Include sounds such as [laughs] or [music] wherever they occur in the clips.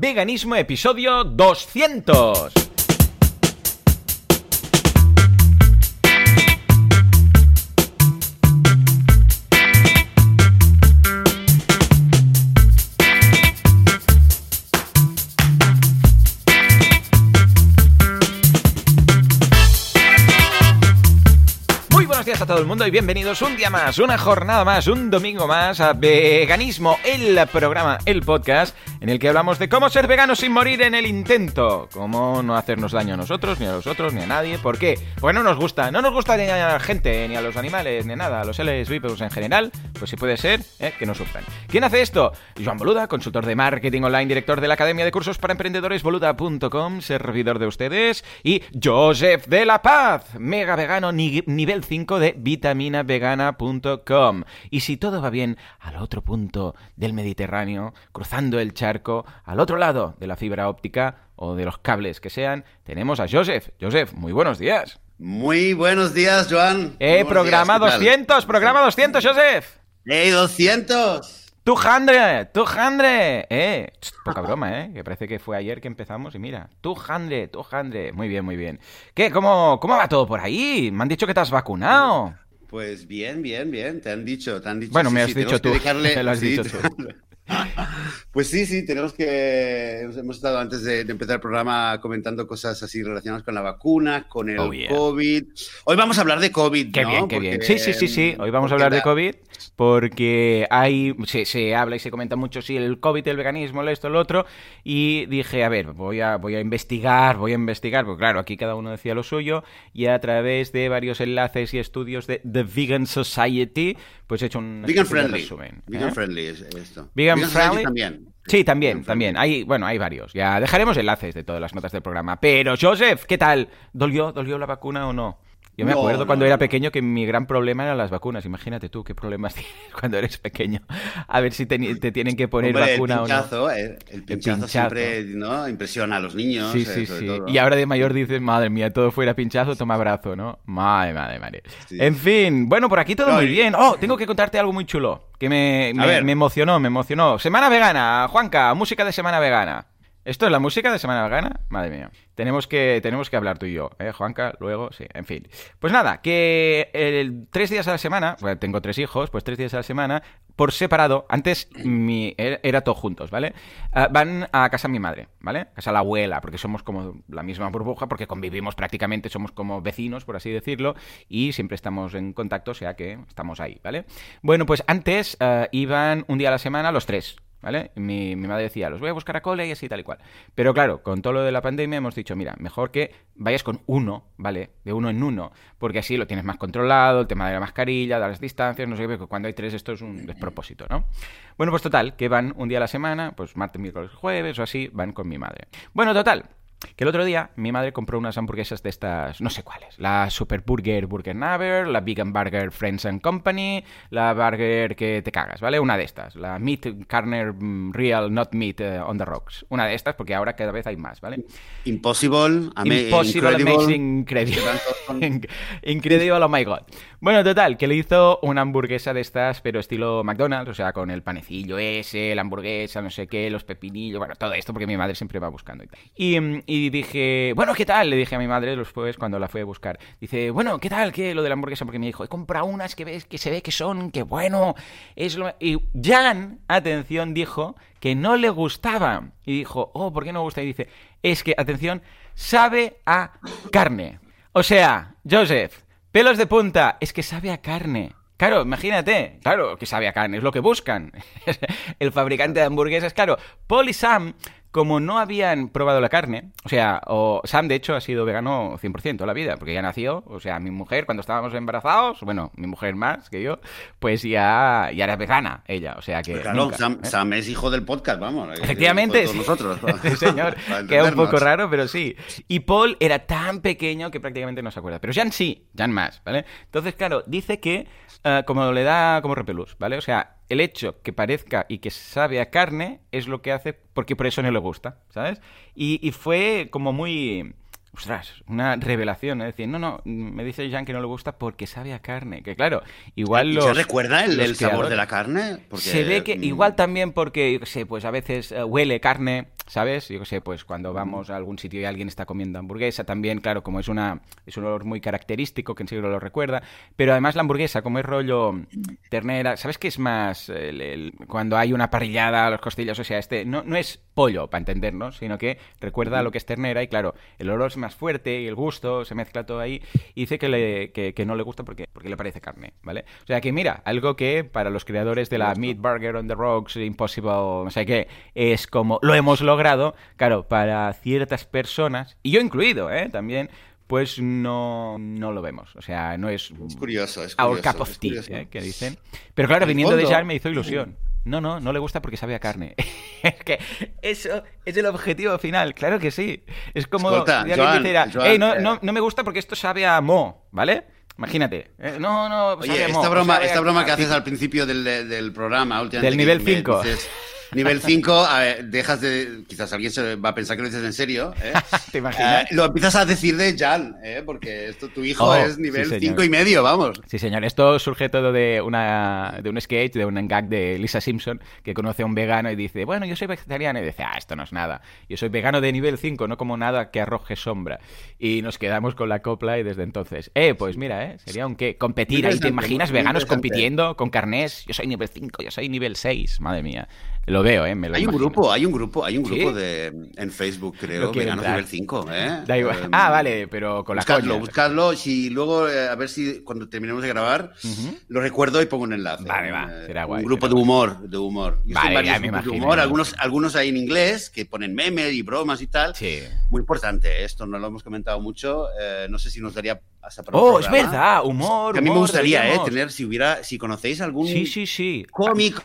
Veganismo episodio 200. Muy buenos días a todo el mundo y bienvenidos un día más, una jornada más, un domingo más a Veganismo, el programa, el podcast en el que hablamos de cómo ser veganos sin morir en el intento, cómo no hacernos daño a nosotros, ni a los otros, ni a nadie. ¿Por qué? Porque no nos gusta, no nos gusta ni a la gente, ni a los animales, ni a nada, a los seres vivos en general, pues si puede ser, eh, que no sufran. ¿Quién hace esto? Joan Boluda, consultor de marketing online, director de la Academia de Cursos para Emprendedores boluda.com, servidor de ustedes, y Joseph de la Paz, mega vegano ni- nivel 5 de vitaminavegana.com. Y si todo va bien, al otro punto del Mediterráneo, cruzando el charco, al otro lado de la fibra óptica o de los cables que sean, tenemos a Joseph. Joseph, muy buenos días. Muy buenos días, Joan. Eh, Buenos programa días, ¿qué tal? 200, programa 200, Joseph. ¡Ey, 200! ¡Tu jandre! ¡Tu jandre! Eh, tss, poca broma, ¿eh? Que parece que fue ayer que empezamos y mira, tu jandre, tu jandre. Muy bien, muy bien. ¿Qué? ¿Cómo, ¿Cómo va todo por ahí? Me han dicho que te has vacunado. Pues bien, bien, bien. Te han dicho, te han dicho. Bueno, sí, me has sí, dicho tenemos que tú. dejarle- [laughs] Me lo has sí, dicho tú. [laughs] Pues sí, sí, tenemos que. Hemos estado antes de, de empezar el programa comentando cosas así relacionadas con la vacuna, con el Oh, yeah. COVID. Hoy vamos a hablar de COVID. Qué ¿no? bien, qué bien. Sí, sí, sí, sí. Hoy vamos a hablar de COVID porque hay, se, se habla y se comenta mucho, sí, el COVID, el veganismo, el esto, el otro. Y dije, a ver, voy a, voy a investigar, voy a investigar, porque claro, aquí cada uno decía lo suyo. Y a través de varios enlaces y estudios de The Vegan Society, pues he hecho un Vegan friendly. resumen. Vegan ¿eh? friendly es esto. Vegan También. Sí, también, también. Hay, bueno, hay varios. Ya dejaremos enlaces de todas las notas del programa. Pero, Joseph, ¿qué tal? ¿Dolió, dolió la vacuna o no? Yo me No, acuerdo no, cuando era pequeño que mi gran problema eran las vacunas. Imagínate tú qué problemas [laughs] tienes cuando eres pequeño. A ver si te, te tienen que poner Hombre, vacuna el o no. eh, el pinchazo pinchazo. siempre ¿no? impresiona a los niños. Sí, eh, sí, sobre sí. todo. Y ahora de mayor dices, madre mía, todo fuera pinchazo, toma abrazo, ¿no? Madre, madre, madre. Sí. En fin, bueno, por aquí todo muy bien. Oh, tengo que contarte algo muy chulo, que me, me, me emocionó, me emocionó. Semana vegana, Juanca, música de semana vegana. ¿Esto es la música de Semana Vegana? Madre mía. Tenemos que, tenemos que hablar tú y yo, ¿eh, Juanca? Luego, sí, en fin. Pues nada, que tres días a la semana, bueno, tengo tres hijos, pues tres días a la semana, por separado, antes mi, era, era todo juntos, ¿vale? Ah, van a casa de mi madre, ¿vale? A casa la abuela, porque somos como la misma burbuja, porque convivimos prácticamente, somos como vecinos, por así decirlo, y siempre estamos en contacto, o sea que estamos ahí, ¿vale? Bueno, pues antes ah, iban un día a la semana los tres, ¿Vale? Mi, mi madre decía, los voy a buscar a cole y así tal y cual. Pero claro, con todo lo de la pandemia hemos dicho, mira, mejor que vayas con uno, ¿vale? De uno en uno, porque así lo tienes más controlado, el tema de la mascarilla, de las distancias, no sé qué, porque cuando hay tres esto es un despropósito, ¿no? Bueno, pues total, que van un día a la semana, pues martes, miércoles, jueves o así, van con mi madre. Bueno, total, que el otro día mi madre compró unas hamburguesas de estas, no sé cuáles. La Super Burger Burger Naver, la Vegan Burger Friends and Company, la Burger que te cagas, ¿vale? Una de estas. La Meat Carner mm, Real Not Meat eh, on the Rocks. Una de estas porque ahora cada vez hay más, ¿vale? Impossible, ama- Impossible, incredible. amazing, incredible. [laughs] Inc- Incredible, oh my god. Bueno, total, que le hizo una hamburguesa de estas, pero estilo McDonald's, o sea, con el panecillo ese, la hamburguesa, no sé qué, los pepinillos, bueno, todo esto porque mi madre siempre va buscando y tal. Y, mm, y dije, bueno, ¿qué tal? Le dije a mi madre los cuando la fui a buscar. Dice, bueno, ¿qué tal? ¿Qué? Lo de la hamburguesa, porque me dijo, he comprado unas que ves, que se ve que son, que bueno, es lo... Y Jan, atención, dijo que no le gustaba. Y dijo, oh, ¿por qué no me gusta? Y dice, es que, atención, sabe a carne. O sea, Joseph, pelos de punta, es que sabe a carne. Claro, imagínate, claro que sabe a carne, es lo que buscan. [laughs] El fabricante de hamburguesas, claro. Paul y Sam, como no habían probado la carne, o sea, o Sam de hecho ha sido vegano 100% la vida, porque ya nació, o sea, mi mujer cuando estábamos embarazados, bueno, mi mujer más que yo, pues ya, ya era vegana ella, o sea que... Pues claro, nunca, Sam, ¿eh? Sam es hijo del podcast, vamos. es Efectivamente, todos sí. nosotros. [laughs] Sí, señor. [laughs] Para Queda un poco raro, pero sí. Y Paul era tan pequeño que prácticamente no se acuerda. Pero Jan sí, Jan más, ¿vale? Entonces, claro, dice que eh, como le da como repelús, ¿vale? O sea, el hecho que parezca y que sabe a carne es lo que hace porque por eso no le gusta, ¿sabes? Y, y fue como muy ostras, una revelación, es decir, no, no, me dice Jan que no le gusta porque sabe a carne, que claro, igual los... ¿Se recuerda el, el sabor de la carne? Porque, Se ve que mm, igual también porque, yo qué sé, pues a veces eh, huele carne, ¿sabes? Yo qué sé, pues cuando vamos a algún sitio y alguien está comiendo hamburguesa, también, claro, como es una es un olor muy característico que enseguida lo recuerda, pero además la hamburguesa, como es rollo ternera, ¿sabes qué es más el- el- cuando hay una parrillada, los costillas, o sea, este no, no es pollo, para entendernos, sino que recuerda a lo que es ternera y claro, el olor es más fuerte y el gusto se mezcla todo ahí y dice que, le, que, que no le gusta porque, porque le parece carne, ¿vale? O sea que mira, algo que para los creadores de la Meat Burger on the Rocks, Impossible, no sé qué, es como lo hemos logrado, claro, para ciertas personas, y yo incluido, ¿eh? También, pues no, no lo vemos. O sea, no es Es curioso, es our curioso. cup of tea, curioso. ¿eh? que dicen. Pero claro, viniendo de fondo- Jan me hizo ilusión. No, no, no le gusta porque sabe a carne. [laughs] es que eso es el objetivo final, claro que sí. Es como Escolta, si alguien Joan, dijera, Joan, "Ey, no, eh, no, no me gusta porque esto sabe a mo, ¿vale? Imagínate. Eh, no, no, sabe a mo, esta broma, sabe esta broma que haces pico". al principio del, del programa, últimamente, Del nivel me 5. dices, Nivel 5, dejas de. Quizás alguien se va a pensar que lo dices en serio. ¿eh? [laughs] ¿Te imaginas? Eh, lo empiezas a decir de Jan, ¿eh? porque esto, tu hijo Oh, es nivel señor. 5 y medio, vamos. Sí, señor. Esto surge todo de una de un sketch, de un gag de Lisa Simpson, que conoce a un vegano y dice, bueno, yo soy vegetariano. Y dice, ah, esto no es nada. Yo soy vegano de nivel 5, no como nada que arroje sombra. Y nos quedamos con la copla y desde entonces, eh, pues mira, eh, sería un qué, competir. Ahí te imaginas veganos compitiendo con carnés. Yo soy nivel 5, yo soy nivel 6. Madre mía. Lo veo, eh, me lo Hay un imagino. grupo, hay un grupo, hay un grupo ¿Sí? de en Facebook, creo, veganos nivel 5, ¿eh? Da igual. Eh, Ah, vale, pero con la buscadlo, buscadlo. Si luego, eh, a ver si cuando terminemos de grabar, lo recuerdo y pongo un enlace. Vale, va, Eh, será guay, Un grupo será de humor, de humor. Yo Vale, ya me grupos de imagino, humor, algunos, imagino. algunos hay en inglés que ponen memes y bromas y tal. Sí. Muy importante, esto no lo hemos comentado mucho. eh, no sé si nos daría hasta para Oh, es verdad, humor. Que a mí me gustaría, eh, tener, si hubiera, si conocéis algún Sí, sí, sí. cómico,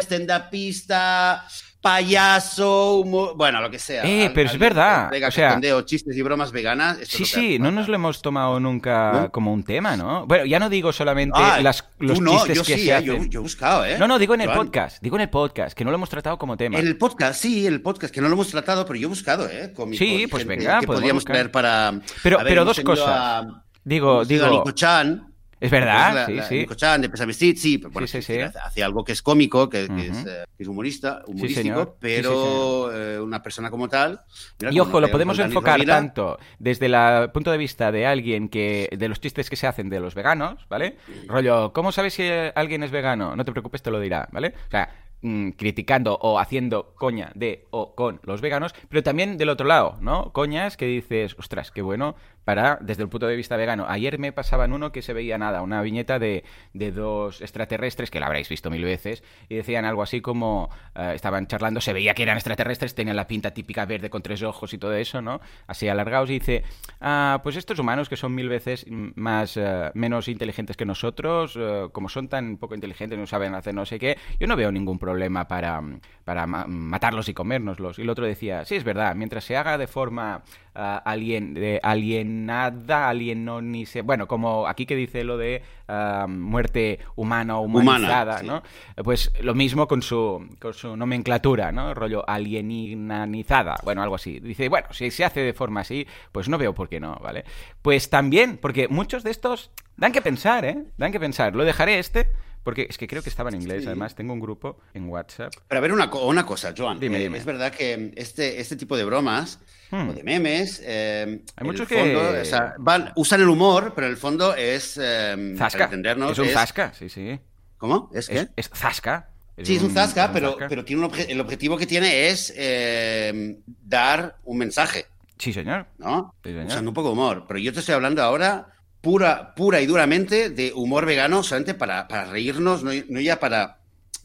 stand-upista, payaso, humor- bueno, lo que sea. Eh, Al- pero es verdad, o sea- chistes y bromas veganas. esto Sí, sí, no nos lo hemos tomado nunca ¿No? como un tema, ¿no? Bueno, ya no digo solamente Ah, las, los no, chistes yo que sí, se eh, hacen. yo, yo he buscado, ¿eh? No, no, digo en el Joan. podcast, digo en el podcast, que no lo hemos tratado como tema. En el podcast, sí, el podcast, que no lo hemos tratado, pero yo he buscado, ¿eh? Sí, pues venga, que podríamos buscar. traer para. Pero- ver, pero dos cosas. a- Digo, a digo, Nico Chan. Es verdad, la- sí, la- sí. Nico Chan de Pesame Street, sí, pero bueno, Sí, sí, que sí. Hace, algo que es cómico, que, que Ujú. es, eh, que es humorista, humorístico, pero eh, una persona como tal. mira, Y ojo, lo podemos enfocar tanto desde el punto de vista de alguien que. de los chistes que se hacen de los veganos, ¿vale? Rollo, ¿cómo sabes si alguien es vegano? No te preocupes, te lo dirá, ¿vale? O sea, mm, criticando o haciendo coña de o con los veganos, pero también del otro lado, ¿no? Coñas que dices, ostras, qué bueno para, desde el punto de vista vegano. Ayer me pasaban uno que se veía nada, una viñeta de, de dos extraterrestres, que la habréis visto mil veces, y decían algo así como, eh, estaban charlando, se veía que eran extraterrestres, tenían la pinta típica verde con tres ojos y todo eso, ¿no? Así alargados, y dice, ah, pues estos humanos que son mil veces más, eh, menos inteligentes que nosotros, eh, como son tan poco inteligentes, no saben hacer no sé qué, yo no veo ningún problema para, para ma- matarlos y comérnoslos. Y el otro decía, sí, es verdad, mientras se haga de forma ah, alien, de alienada, alienonice, bueno, como aquí que dice lo de ah, muerte humana o humanizada, Humana, sí. ¿no? Pues lo mismo con su, con su nomenclatura, ¿no? Rollo alienizada, bueno, algo así. Dice, bueno, si se hace de forma así, pues no veo por qué no, ¿vale? Pues también, porque muchos de estos dan que pensar, ¿eh? Dan que pensar. Lo dejaré este, porque es que creo que estaba en inglés, Sí. además tengo un grupo en WhatsApp. Pero a ver, una, co- una cosa, Joan. Dime, Eh, dime. Es verdad que este, este tipo de bromas Hmm. o de memes. eh, Hay muchos que- o sea, van- usan el humor, pero en el fondo es. eh, Zasca. Entendernos. Es un zasca, sí, sí. ¿Cómo? ¿Es qué? Es, es zasca. Sí, es un zasca, un pero, zasca. pero tiene un obje- el objetivo que tiene es eh, dar un mensaje, Sí, señor. ¿no? Sí, señor. Usando un poco de humor. Pero yo te estoy hablando ahora pura, pura y duramente de humor vegano, solamente para, para reírnos, no, no ya para,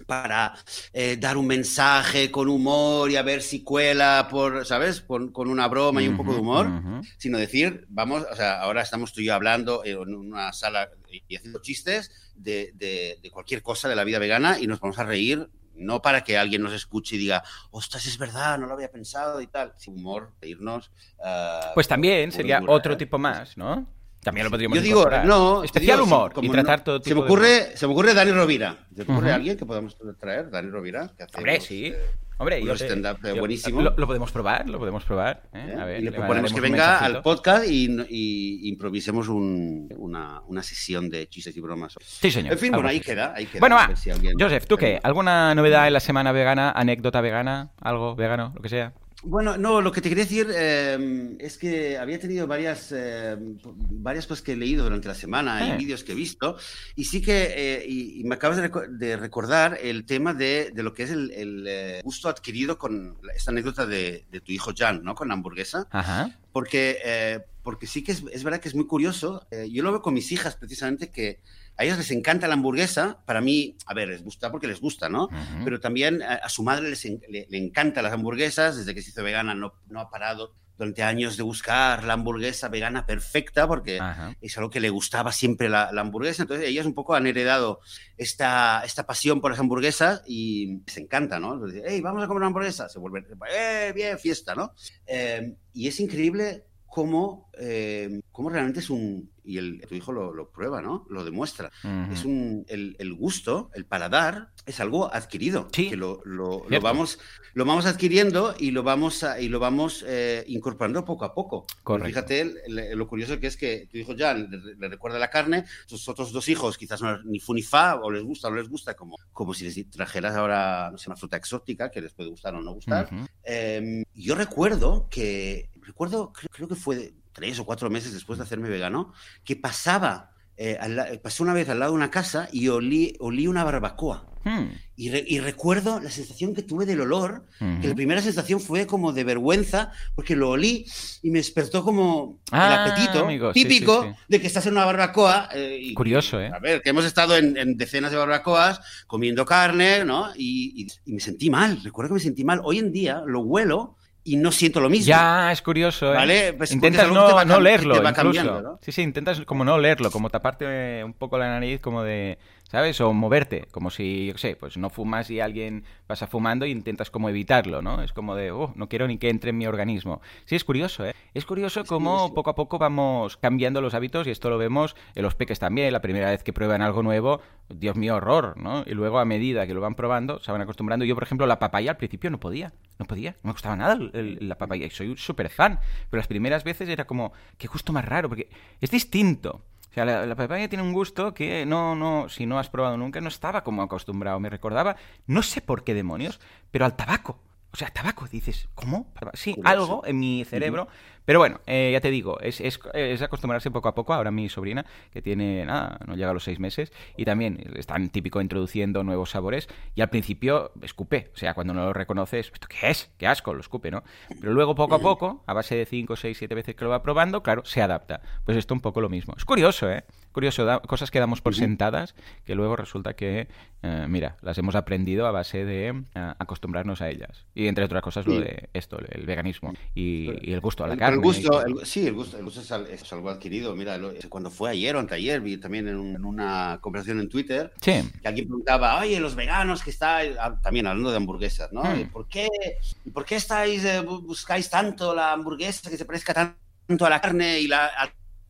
para eh, dar un mensaje con humor y a ver si cuela, por, ¿sabes? Con, con una broma y un poco de humor, Ujú. sino decir, vamos, o sea, ahora estamos tú y yo hablando en una sala y haciendo chistes de, de- de cualquier cosa de la vida vegana y nos vamos a reír. No para que alguien nos escuche y diga, ostras, es verdad, no lo había pensado y tal. Sin humor, reírnos. ah, Pues también sería dura, otro ¿eh? tipo más, ¿no? También lo podríamos Yo digo, incorporar. no. Especial digo, humor como y tratar no- todo se tipo me de ocurre, Se me ocurre Dani Rovira. ¿Se te ocurre alguien que podamos traer? Dani Rovira. que Hombre, sí. eh, Hombre, unos yo eh, yo- buenísimo. Lo, lo podemos probar, lo podemos probar. ¿eh? A ver, y le proponemos que venga al podcast y, y improvisemos un- una, una sesión de chistes y bromas. Sí, señor. En fin, bueno, ahí queda, ahí queda. Bueno, va. ver si alguien- Joseph, ¿tú qué? ¿Alguna novedad en la semana vegana? ¿Anécdota vegana? ¿Algo vegano? Lo que sea. Bueno, no, lo que te quería decir eh, es que había tenido varias, eh, varias cosas que he leído durante la semana Eh. y vídeos que he visto, y sí que, eh, y, y me acabas de, reco- de recordar el tema de, de lo que es el, el, eh, gusto adquirido con esta anécdota de, de tu hijo Jan, ¿no? Con la hamburguesa, Ajá. porque, eh, porque sí que es, es verdad que es muy curioso. eh, yo lo veo con mis hijas precisamente que a ellas les encanta la hamburguesa. Para mí, a ver, les gusta porque les gusta, ¿no? Pero también a, a su madre les en- le, le encantan las hamburguesas. Desde que se hizo vegana no, no ha parado durante años de buscar la hamburguesa vegana perfecta porque Ajá. es algo que le gustaba siempre la, la hamburguesa. Entonces ellas un poco han heredado esta, esta pasión por las hamburguesas y les encanta, ¿no? Entonces, hey, vamos a comer una hamburguesa. Se vuelve, eh, bien, fiesta, ¿no? Eh, y es increíble cómo, eh, cómo realmente es un... Y el, tu hijo lo, lo prueba, ¿no? Lo demuestra. Ujú. Es un, el, el gusto, el paladar, es algo adquirido. Sí. Que lo, lo- lo vamos, lo vamos adquiriendo y lo vamos, a- y lo vamos eh, incorporando poco a poco. Correcto. Fíjate lo curioso que es que tu hijo ya le, le recuerda la carne, sus otros dos hijos quizás no, ni fu ni fa, o les gusta o no les gusta, como, como si les trajeras ahora, no sé, una fruta exótica que les puede gustar o no gustar. Ujú. Eh, yo recuerdo que, recuerdo, creo, creo que fue de tres o cuatro meses después de hacerme vegano, que pasaba, eh, al pasé una vez al lado de una casa y olí, olí una barbacoa. Hmm. Y, re- y recuerdo la sensación que tuve del olor, que Ujú. la primera sensación fue como de vergüenza, porque lo olí y me despertó como Ah, el apetito amigo, sí, típico sí, sí. de que estás en una barbacoa. eh, y- Curioso, ¿eh? A ver, que hemos estado en, en decenas de barbacoas comiendo carne, ¿no? Y- y me sentí mal, recuerdo que me sentí mal. Hoy en día lo huelo y no siento lo mismo. Ya, es curioso, ¿eh? Vale, pues intentas te no, va no leerlo, te va incluso. Sí, sí, intentas como no leerlo, como taparte un poco la nariz, como de, ¿sabes? O moverte, como si, yo sé, pues no fumas y alguien pasa fumando y intentas como evitarlo, ¿no? Es como de, oh, no quiero ni que entre en mi organismo. Sí, es curioso, ¿eh? Es curioso cómo sí. poco a poco vamos cambiando los hábitos y esto lo vemos en los peques también. La primera vez que prueban algo nuevo, Dios mío, horror, ¿no? Y luego a medida que lo van probando, se van acostumbrando. Yo, por ejemplo, la papaya al principio no podía, no podía, no me gustaba nada el- el- la papaya. Y soy súper fan, pero las primeras veces era como, qué gusto más raro, porque es distinto. Sea, la, la papaya tiene un gusto que no, no, si no has probado nunca, no estaba como acostumbrado. Me recordaba, no sé por qué demonios, pero al tabaco. O sea, tabaco, dices, ¿cómo? Sí, algo en mi cerebro. Pero bueno, eh, ya te digo, es, es, es acostumbrarse poco a poco. Ahora mi sobrina, que tiene, nada, no llega a los seis meses, y también están típico introduciendo nuevos sabores, y al principio escupe. O sea, cuando no lo reconoces, ¿esto qué es? Qué asco, lo escupe, ¿no? Pero luego poco a poco, a base de cinco, seis, siete veces que lo va probando, claro, se adapta. Pues esto un poco lo mismo. Es curioso, ¿eh? Curioso, da- cosas que damos por sentadas, que luego resulta que, eh, mira, las hemos aprendido a base de eh, acostumbrarnos a ellas. Y entre otras cosas, lo de esto, el veganismo y, y el gusto a la carne. El gusto, el- sí, el gusto, el gusto es, al- es algo adquirido. Mira, lo- cuando fue ayer o anteayer, vi también en, un- en una conversación en Twitter Sí. que alguien preguntaba, oye, los veganos que estáis, ah, también hablando de hamburguesas, ¿no? ¿Y ¿Por, qué, ¿Por qué estáis, eh, bu- buscáis tanto la hamburguesa que se parezca tan- tanto a la carne y la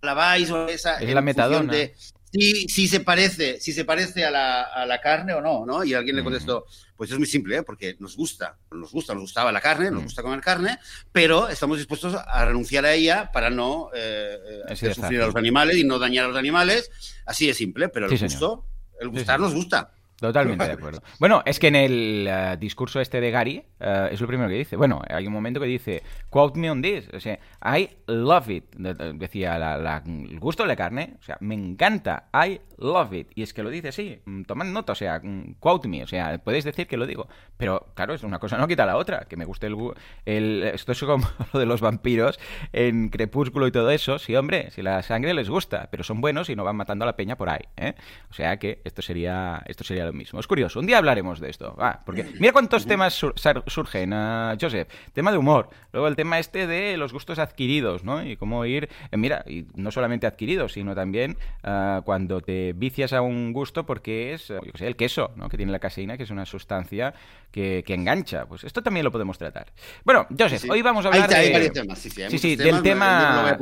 alabáis? O esa, Es la metadona. de Si, si se parece, si se parece a la, a la carne o no, ¿no? Y alguien le contestó, pues es muy simple, ¿eh? porque nos gusta, nos gusta, nos gustaba la carne, nos gusta comer carne, pero estamos dispuestos a renunciar a ella para no eh, eh, hacer sufrir a los animales y no dañar a los animales. Así de simple, pero el Sí, señor. gusto, el gustar sí. nos gusta. Totalmente de acuerdo. Bueno, es que en el eh, discurso este de Gary eh, es lo primero que dice. Bueno, hay un momento que dice, quote me on this. O sea, I love it. De- de- Decía la- el gusto de la carne. O sea, me encanta. I love it. Y es que lo dice así. mm, Tomad nota. O sea, mm, quote me. O sea, podéis decir que lo digo. Pero claro, es una cosa no quita la otra. Que me guste el, el esto es como [laughs] lo de los vampiros en Crepúsculo y todo eso. Sí, hombre, si la sangre les gusta, pero son buenos y no van matando a la peña por ahí. ¿eh? O sea que esto sería esto sería lo mismo. Es curioso. Un día hablaremos de esto. Va, porque mira cuántos temas sur- surgen, ah, Joseph. Tema de humor. Luego el tema este de los gustos adquiridos, ¿no? Y cómo ir. eh, mira, y no solamente adquiridos, sino también ah, cuando te vicias a un gusto porque es, eh, yo qué sé, el queso, ¿no? Que tiene la caseína, que es una sustancia que, que engancha. Pues esto también lo podemos tratar. Bueno, Joseph, Sí, hoy vamos a hablar hay de. temas, sí, sí, hay Sí, muchos sí, temas, del tema.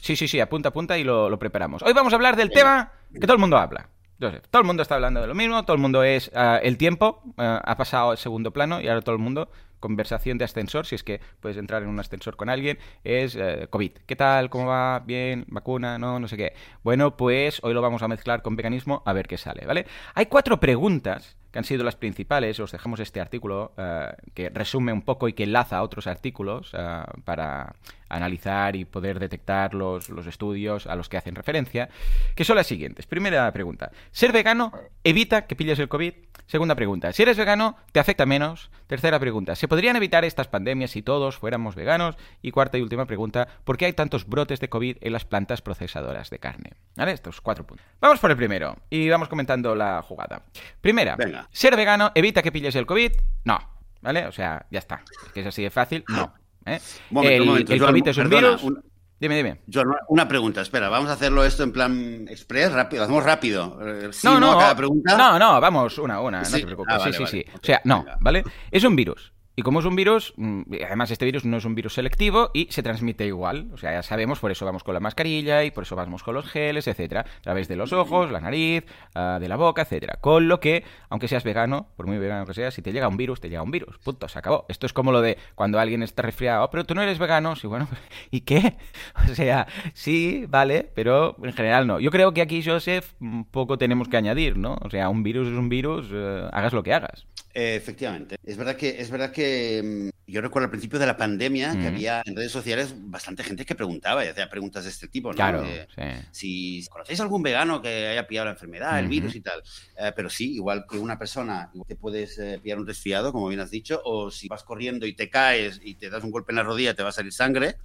Sí, sí, sí, apunta, apunta y lo, lo preparamos. Hoy vamos a hablar del tema que todo el mundo habla. Todo el mundo está hablando de lo mismo, todo el mundo es... ah, el tiempo ah, ha pasado al segundo plano y ahora todo el mundo, conversación de ascensor, si es que puedes entrar en un ascensor con alguien, es eh, COVID. ¿Qué tal? ¿Cómo va? ¿Bien? ¿Vacuna? No, no sé qué. Bueno, pues hoy lo vamos a mezclar con veganismo a ver qué sale, ¿vale? Hay cuatro preguntas que han sido las principales. Os dejamos este artículo eh, que resume un poco y que enlaza a otros artículos eh, para analizar y poder detectar los, los estudios a los que hacen referencia, que son las siguientes. Primera pregunta, ¿ser vegano evita que pilles el COVID? Segunda pregunta, si eres vegano, ¿te afecta menos? Tercera pregunta, ¿se podrían evitar estas pandemias si todos fuéramos veganos? Y cuarta y última pregunta, ¿por qué hay tantos brotes de COVID en las plantas procesadoras de carne? ¿Vale? Estos cuatro puntos. Vamos por el primero y vamos comentando la jugada. Primera, Venga. ¿ser vegano evita que pilles el COVID? No. ¿Vale? O sea, ya está. Es que es así de fácil. No. ¿eh? Momento, el, momento, COVID es un perdona, virus. un- Dime, dime. Una- pregunta, espera, vamos a hacerlo esto en plan express, rápido, lo hacemos rápido. Eh, no, no, a cada pregunta. no, no, vamos, una, una, no te preocupes. Ah, vale, sí, sí, vale. sí. O sea, no. ¿vale? Es un virus. Y como es un virus, mm, además este virus no es un virus selectivo y se transmite igual. O sea, ya sabemos, por eso vamos con la mascarilla y por eso vamos con los geles, etcétera. A través de los ojos, la nariz, ah, de la boca, etcétera. Con lo que, aunque seas vegano, por muy vegano que seas, si te llega un virus, te llega un virus. Punto, se acabó. Esto es como lo de cuando alguien está resfriado, "Oh, pero tú no eres vegano. Sí, bueno, [laughs] ¿y qué? [laughs] O sea, sí, vale, pero en general no. Yo creo que aquí, Joseph, un poco tenemos que añadir, ¿no? O sea, un virus es un virus, eh, hagas lo que hagas. Eh, efectivamente. Es verdad que, es verdad que mm, yo recuerdo al principio de la pandemia que había en redes sociales bastante gente que preguntaba y hacía preguntas de este tipo, ¿no? Claro, Eh, sí. si conocéis algún vegano que haya pillado la enfermedad, el virus y tal. Eh, pero sí, igual que una persona, te puedes eh, pillar un resfriado, como bien has dicho, o si vas corriendo y te caes y te das un golpe en la rodilla, te va a salir sangre,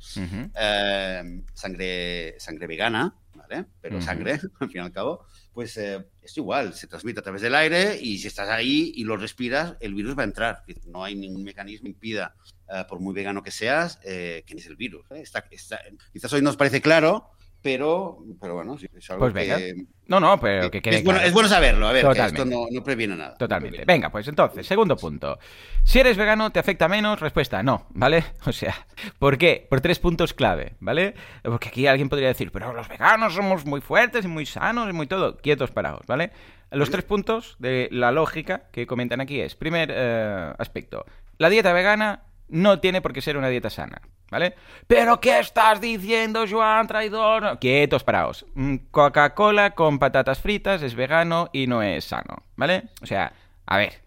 eh, sangre, sangre vegana, ¿vale? Pero sangre, [laughs] al fin y al cabo, pues eh, es igual, se transmite a través del aire y si estás ahí y lo respiras, el virus va a entrar. No hay ningún mecanismo que impida, eh, por muy vegano que seas, eh, que es el virus. ¿eh? Está, quizás hoy nos parece claro, pero, pero bueno, sí, es algo Pues venga. que... No, no, pero que quede es, bueno, claro. es bueno saberlo, a ver, que esto no, no previene nada. Totalmente. Venga, pues entonces, segundo punto. Si eres vegano, ¿te afecta menos? Respuesta, no, ¿vale? [laughs] O sea, ¿por qué? Por tres puntos clave, ¿vale? Porque aquí alguien podría decir, pero los veganos somos muy fuertes y muy sanos y muy todo. Quietos, parados, ¿vale? Los tres puntos de la lógica que comentan aquí es, primer eh, aspecto, la dieta vegana no tiene por qué ser una dieta sana, ¿vale? ¿Pero qué estás diciendo, Joan, traidor? Quietos, paraos. Mm, Coca-Cola con patatas fritas es vegano y no es sano, ¿vale? O sea, a ver,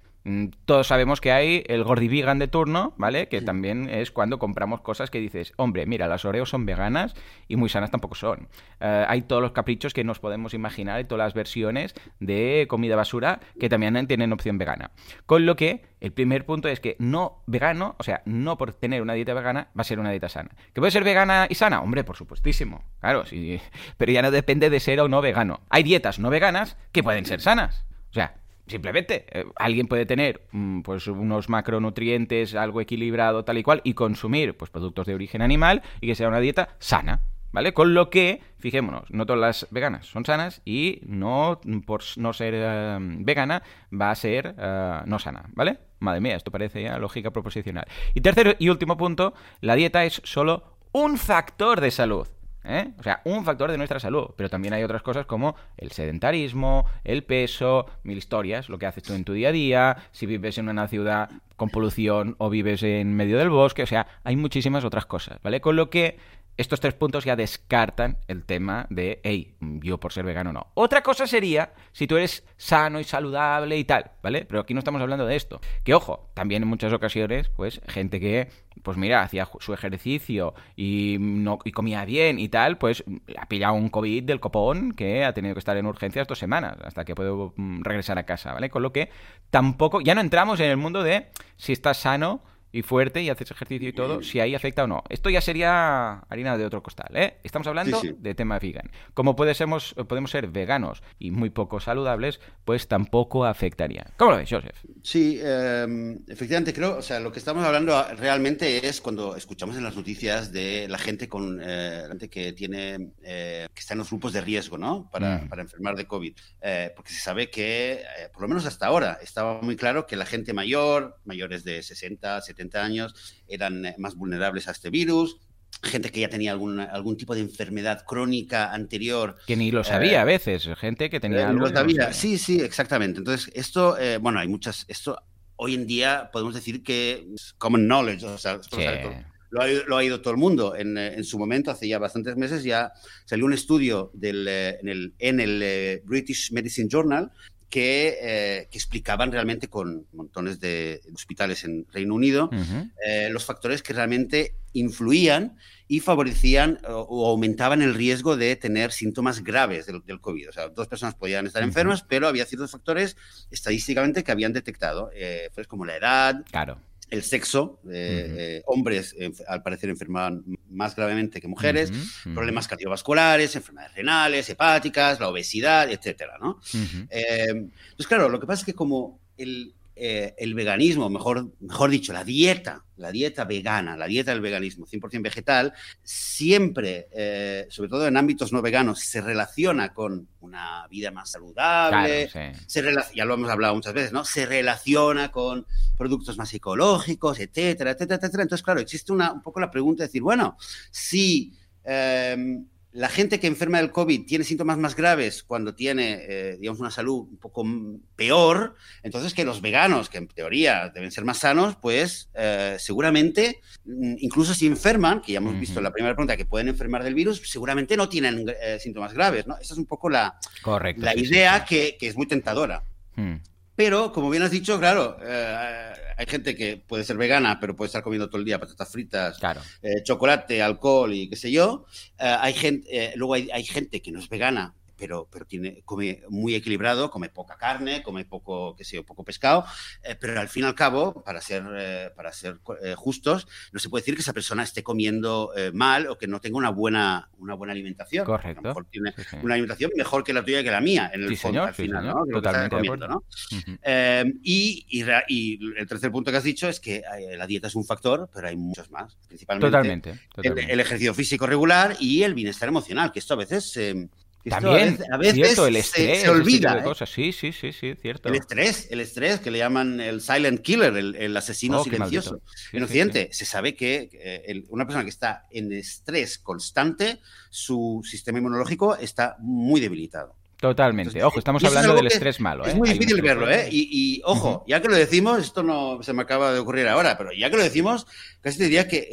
todos sabemos que hay el gordi vegan de turno, ¿vale? Que también es cuando compramos cosas que dices, hombre, mira, las Oreos son veganas y muy sanas tampoco son. Eh, hay todos los caprichos que nos podemos imaginar y todas las versiones de comida basura que también tienen opción vegana. Con lo que el primer punto es que no vegano, o sea, no por tener una dieta vegana va a ser una dieta sana. ¿Que puede ser vegana y sana? Hombre, por supuestísimo. Claro, sí. [laughs] Pero ya no depende de ser o no vegano. Hay dietas no veganas que pueden ser sanas. O sea, simplemente eh, alguien puede tener mm, pues unos macronutrientes, algo equilibrado, tal y cual, y consumir pues productos de origen animal y que sea una dieta sana. ¿Vale? Con lo que, fijémonos, no todas las veganas son sanas y no por no ser eh, vegana va a ser eh, no sana, ¿vale? Madre mía, esto parece ya lógica proposicional. Y tercero y último punto, la dieta es solo un factor de salud. ¿Eh? O sea, un factor de nuestra salud. Pero también hay otras cosas como el sedentarismo, el peso, mil historias, lo que haces tú en tu día a día, si vives en una ciudad con polución o vives en medio del bosque, o sea, hay muchísimas otras cosas, ¿vale? Con lo que estos tres puntos ya descartan el tema de, hey, yo por ser vegano no. Otra cosa sería si tú eres sano y saludable y tal, ¿vale? Pero aquí no estamos hablando de esto. Que ojo, también en muchas ocasiones, pues, gente que, pues mira, hacía su ejercicio y, no, y comía bien y tal, pues ha pillado un COVID del copón que ha tenido que estar en urgencias dos semanas hasta que puedo mm, regresar a casa, ¿vale? Con lo que tampoco, ya no entramos en el mundo de si estás sano y fuerte y haces ejercicio y todo, si ahí afecta o no. Esto ya sería harina de otro costal, ¿eh? Estamos hablando Sí, sí. de tema vegan. Como puede sermos- podemos ser veganos y muy poco saludables, pues tampoco afectaría. ¿Cómo lo ves, Joseph? Sí, eh, efectivamente creo, o sea, lo que estamos hablando realmente es cuando escuchamos en las noticias de la gente con eh, gente que tiene eh, que está en los grupos de riesgo, ¿no? Para, Mm. para enfermar de COVID, Eh, porque se sabe que, eh, por lo menos hasta ahora, estaba muy claro que la gente mayor, mayores de 60, 70 años, eran eh, más vulnerables a este virus. gente que ya tenía algún, algún tipo de enfermedad crónica anterior. Que ni lo sabía a veces, gente que tenía algo. Lo sabía. Sí, sí, exactamente. Entonces, esto, bueno, hay muchas, esto hoy en día podemos decir que es common knowledge, o sea, lo, ha, ido todo el mundo. En, en, su momento, hace ya bastantes meses, ya salió un estudio del, en el, en el British Medicine Journal que, que, explicaban realmente con montones de hospitales en Reino Unido eh, los factores que realmente influían y favorecían o, aumentaban el riesgo de tener síntomas graves del, del, COVID. O sea, dos personas podían estar enfermas, pero había ciertos factores estadísticamente que habían detectado, eh, pues como la edad, claro. el sexo, eh, eh, hombres al parecer enfermaban más gravemente que mujeres, problemas cardiovasculares, enfermedades renales, hepáticas, la obesidad, etcétera, ¿no? Eh, pues claro, lo que pasa es que como el, eh, el veganismo, mejor, mejor dicho, la dieta, la dieta vegana, la dieta del veganismo 100% vegetal, siempre, eh, sobre todo en ámbitos no veganos, se relaciona con una vida más saludable, ya lo hemos hablado muchas veces, ¿no? Se relaciona con productos más ecológicos, etcétera, etcétera, etcétera. Entonces, claro, existe una, un poco la pregunta de decir, bueno, si... Eh, la gente que enferma del COVID tiene síntomas más graves cuando tiene, eh, digamos, una salud un poco peor, entonces que los veganos, que en teoría deben ser más sanos, pues eh, seguramente, mm, incluso si enferman, que ya hemos visto en la primera pregunta que pueden enfermar del virus, seguramente no tienen eh, síntomas graves, ¿no? Esa es un poco la, la idea Que, es muy tentadora. Hmm. Pero, como bien has dicho, claro, hay gente que puede ser vegana, pero puede estar comiendo todo el día patatas fritas, eh, chocolate, alcohol y qué sé yo. Eh, hay gente, luego hay, hay, gente que no es vegana, pero, pero tiene, come muy equilibrado, come poca carne, come poco, qué sé yo, poco pescado, eh, pero al fin y al cabo, para ser, eh, para ser eh, justos, no se puede decir que esa persona esté comiendo mal o que no tenga una buena, una buena alimentación. Correcto. A lo mejor tiene una alimentación mejor que la tuya y que la mía, en el fondo, al final, ¿no? Totalmente y, y, y, el tercer punto que has dicho es que la dieta es un factor, pero hay muchos más, principalmente totalmente, El, ejercicio físico regular y el bienestar emocional, que esto a veces también, a veces, cierto, el estrés, se, olvida. ¿eh? cosas. Sí, sí, sí, sí, cierto. El estrés, el estrés que le llaman el silent killer, el, asesino oh, silencioso. en Occidente se sabe que una persona que está en estrés constante, su sistema inmunológico está muy debilitado. Totalmente. ojo, estamos hablando del estrés malo. Es ¿eh? muy difícil verlo, ¿eh? Y, ojo, ya que lo decimos, esto no se me acaba de ocurrir ahora, pero ya que lo decimos, casi te diría que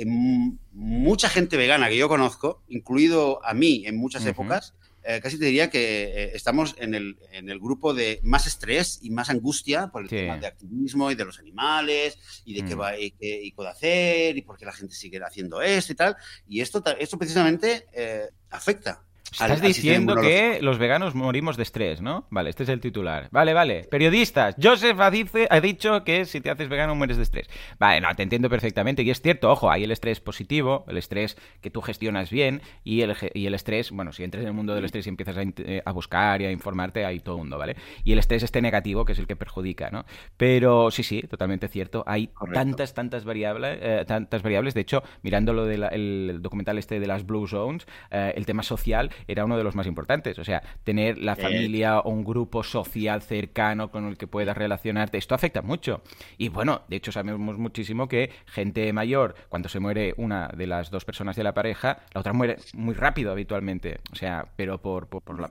mucha gente vegana que yo conozco, incluido a mí en muchas épocas, eh, casi te diría que eh, estamos en el, en el, grupo de más estrés y más angustia por el tema de activismo y de los animales y de qué, mm. va, y qué, puede hacer y por qué la gente sigue haciendo esto y tal. Y esto, esto precisamente eh, afecta Estás diciendo que los veganos morimos de estrés, ¿no? Vale, este es el titular. Vale, vale. Periodistas, Joseph ha dicho que si te haces vegano mueres de estrés. Vale, no, te entiendo perfectamente. Y es cierto, ojo, hay el estrés positivo, el estrés que tú gestionas bien, y el, y el estrés, bueno, si entras en el mundo del estrés y empiezas a, eh, buscar y a informarte, hay todo el mundo, ¿vale? Y el estrés este negativo, que es el que perjudica, ¿no? Pero sí, sí, totalmente cierto. Hay tantas, tantas variables, eh, tantas variables. De hecho, mirando lo del documental este de las Blue Zones, eh, el tema social era uno de los más importantes. O sea, tener la familia o un grupo social cercano con el que puedas relacionarte, esto afecta mucho. Y bueno, de hecho sabemos muchísimo que gente mayor, cuando se muere una de las dos personas de la pareja, la otra muere muy rápido habitualmente. O sea, pero por,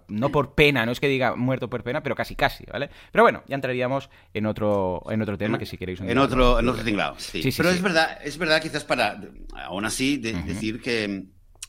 no por pena, no es que diga muerto por pena, pero casi casi, ¿vale? Pero bueno, ya entraríamos en otro, en otro tema que si queréis... En otro, en otro tinglado, sí. Pero es verdad, es verdad quizás para, aún así, decir que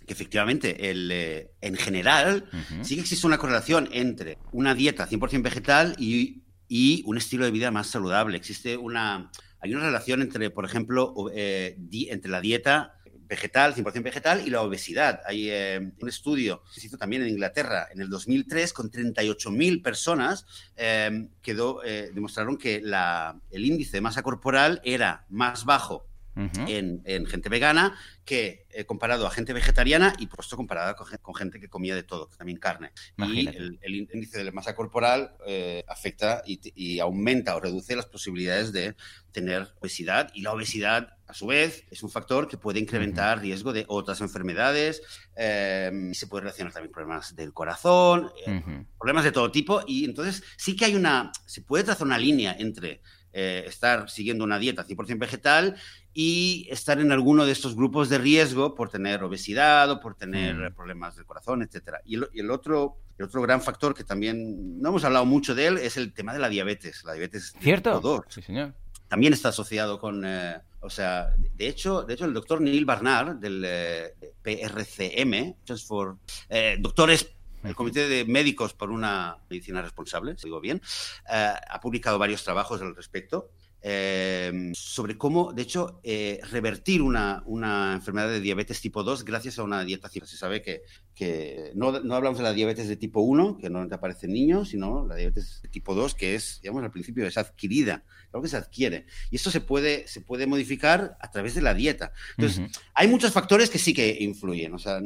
que efectivamente, el, eh, en general, sí que existe una correlación entre una dieta 100% vegetal y, y, un estilo de vida más saludable. Existe una, hay una relación entre, por ejemplo, eh, entre la dieta vegetal, 100% vegetal, y la obesidad. Hay eh, un estudio que se hizo también en Inglaterra en el 2003 con 38.000 personas quedó, demostraron que la, el índice de masa corporal era más bajo en, en, gente vegana que eh, comparado a gente vegetariana y por esto comparada con, gente que comía de todo, también carne. Y el, índice de la masa corporal eh, afecta y, aumenta o reduce las posibilidades de tener obesidad y la obesidad a su vez es un factor que puede incrementar riesgo de otras enfermedades, eh, se puede relacionar también problemas del corazón, problemas de todo tipo. Y entonces sí que hay una, se puede trazar una línea entre eh, estar siguiendo una dieta 100% vegetal y estar en alguno de estos grupos de riesgo por tener obesidad o por tener Mm. problemas del corazón, etcétera. Y el, y el otro, el otro gran factor que también no hemos hablado mucho de él es el tema de la diabetes. La diabetes ¿Cierto? tipo 2 Sí, señor. también está asociado con, eh, o sea, de hecho, de hecho el doctor Neil Barnard del eh, PRCM, just for, eh, doctores, el Comité de Médicos por una Medicina Responsable, si digo bien, eh, ha publicado varios trabajos al respecto. Eh, sobre cómo, de hecho, eh, revertir una, una enfermedad de diabetes tipo 2 gracias a una dieta. Se sabe que, que no, no hablamos de la diabetes de tipo 1, que no te aparece en niños, sino la diabetes de tipo 2, que es, digamos, al principio es adquirida, algo que se adquiere. Y esto se puede, se puede modificar a través de la dieta. Entonces, hay muchos factores que sí que influyen. O sea,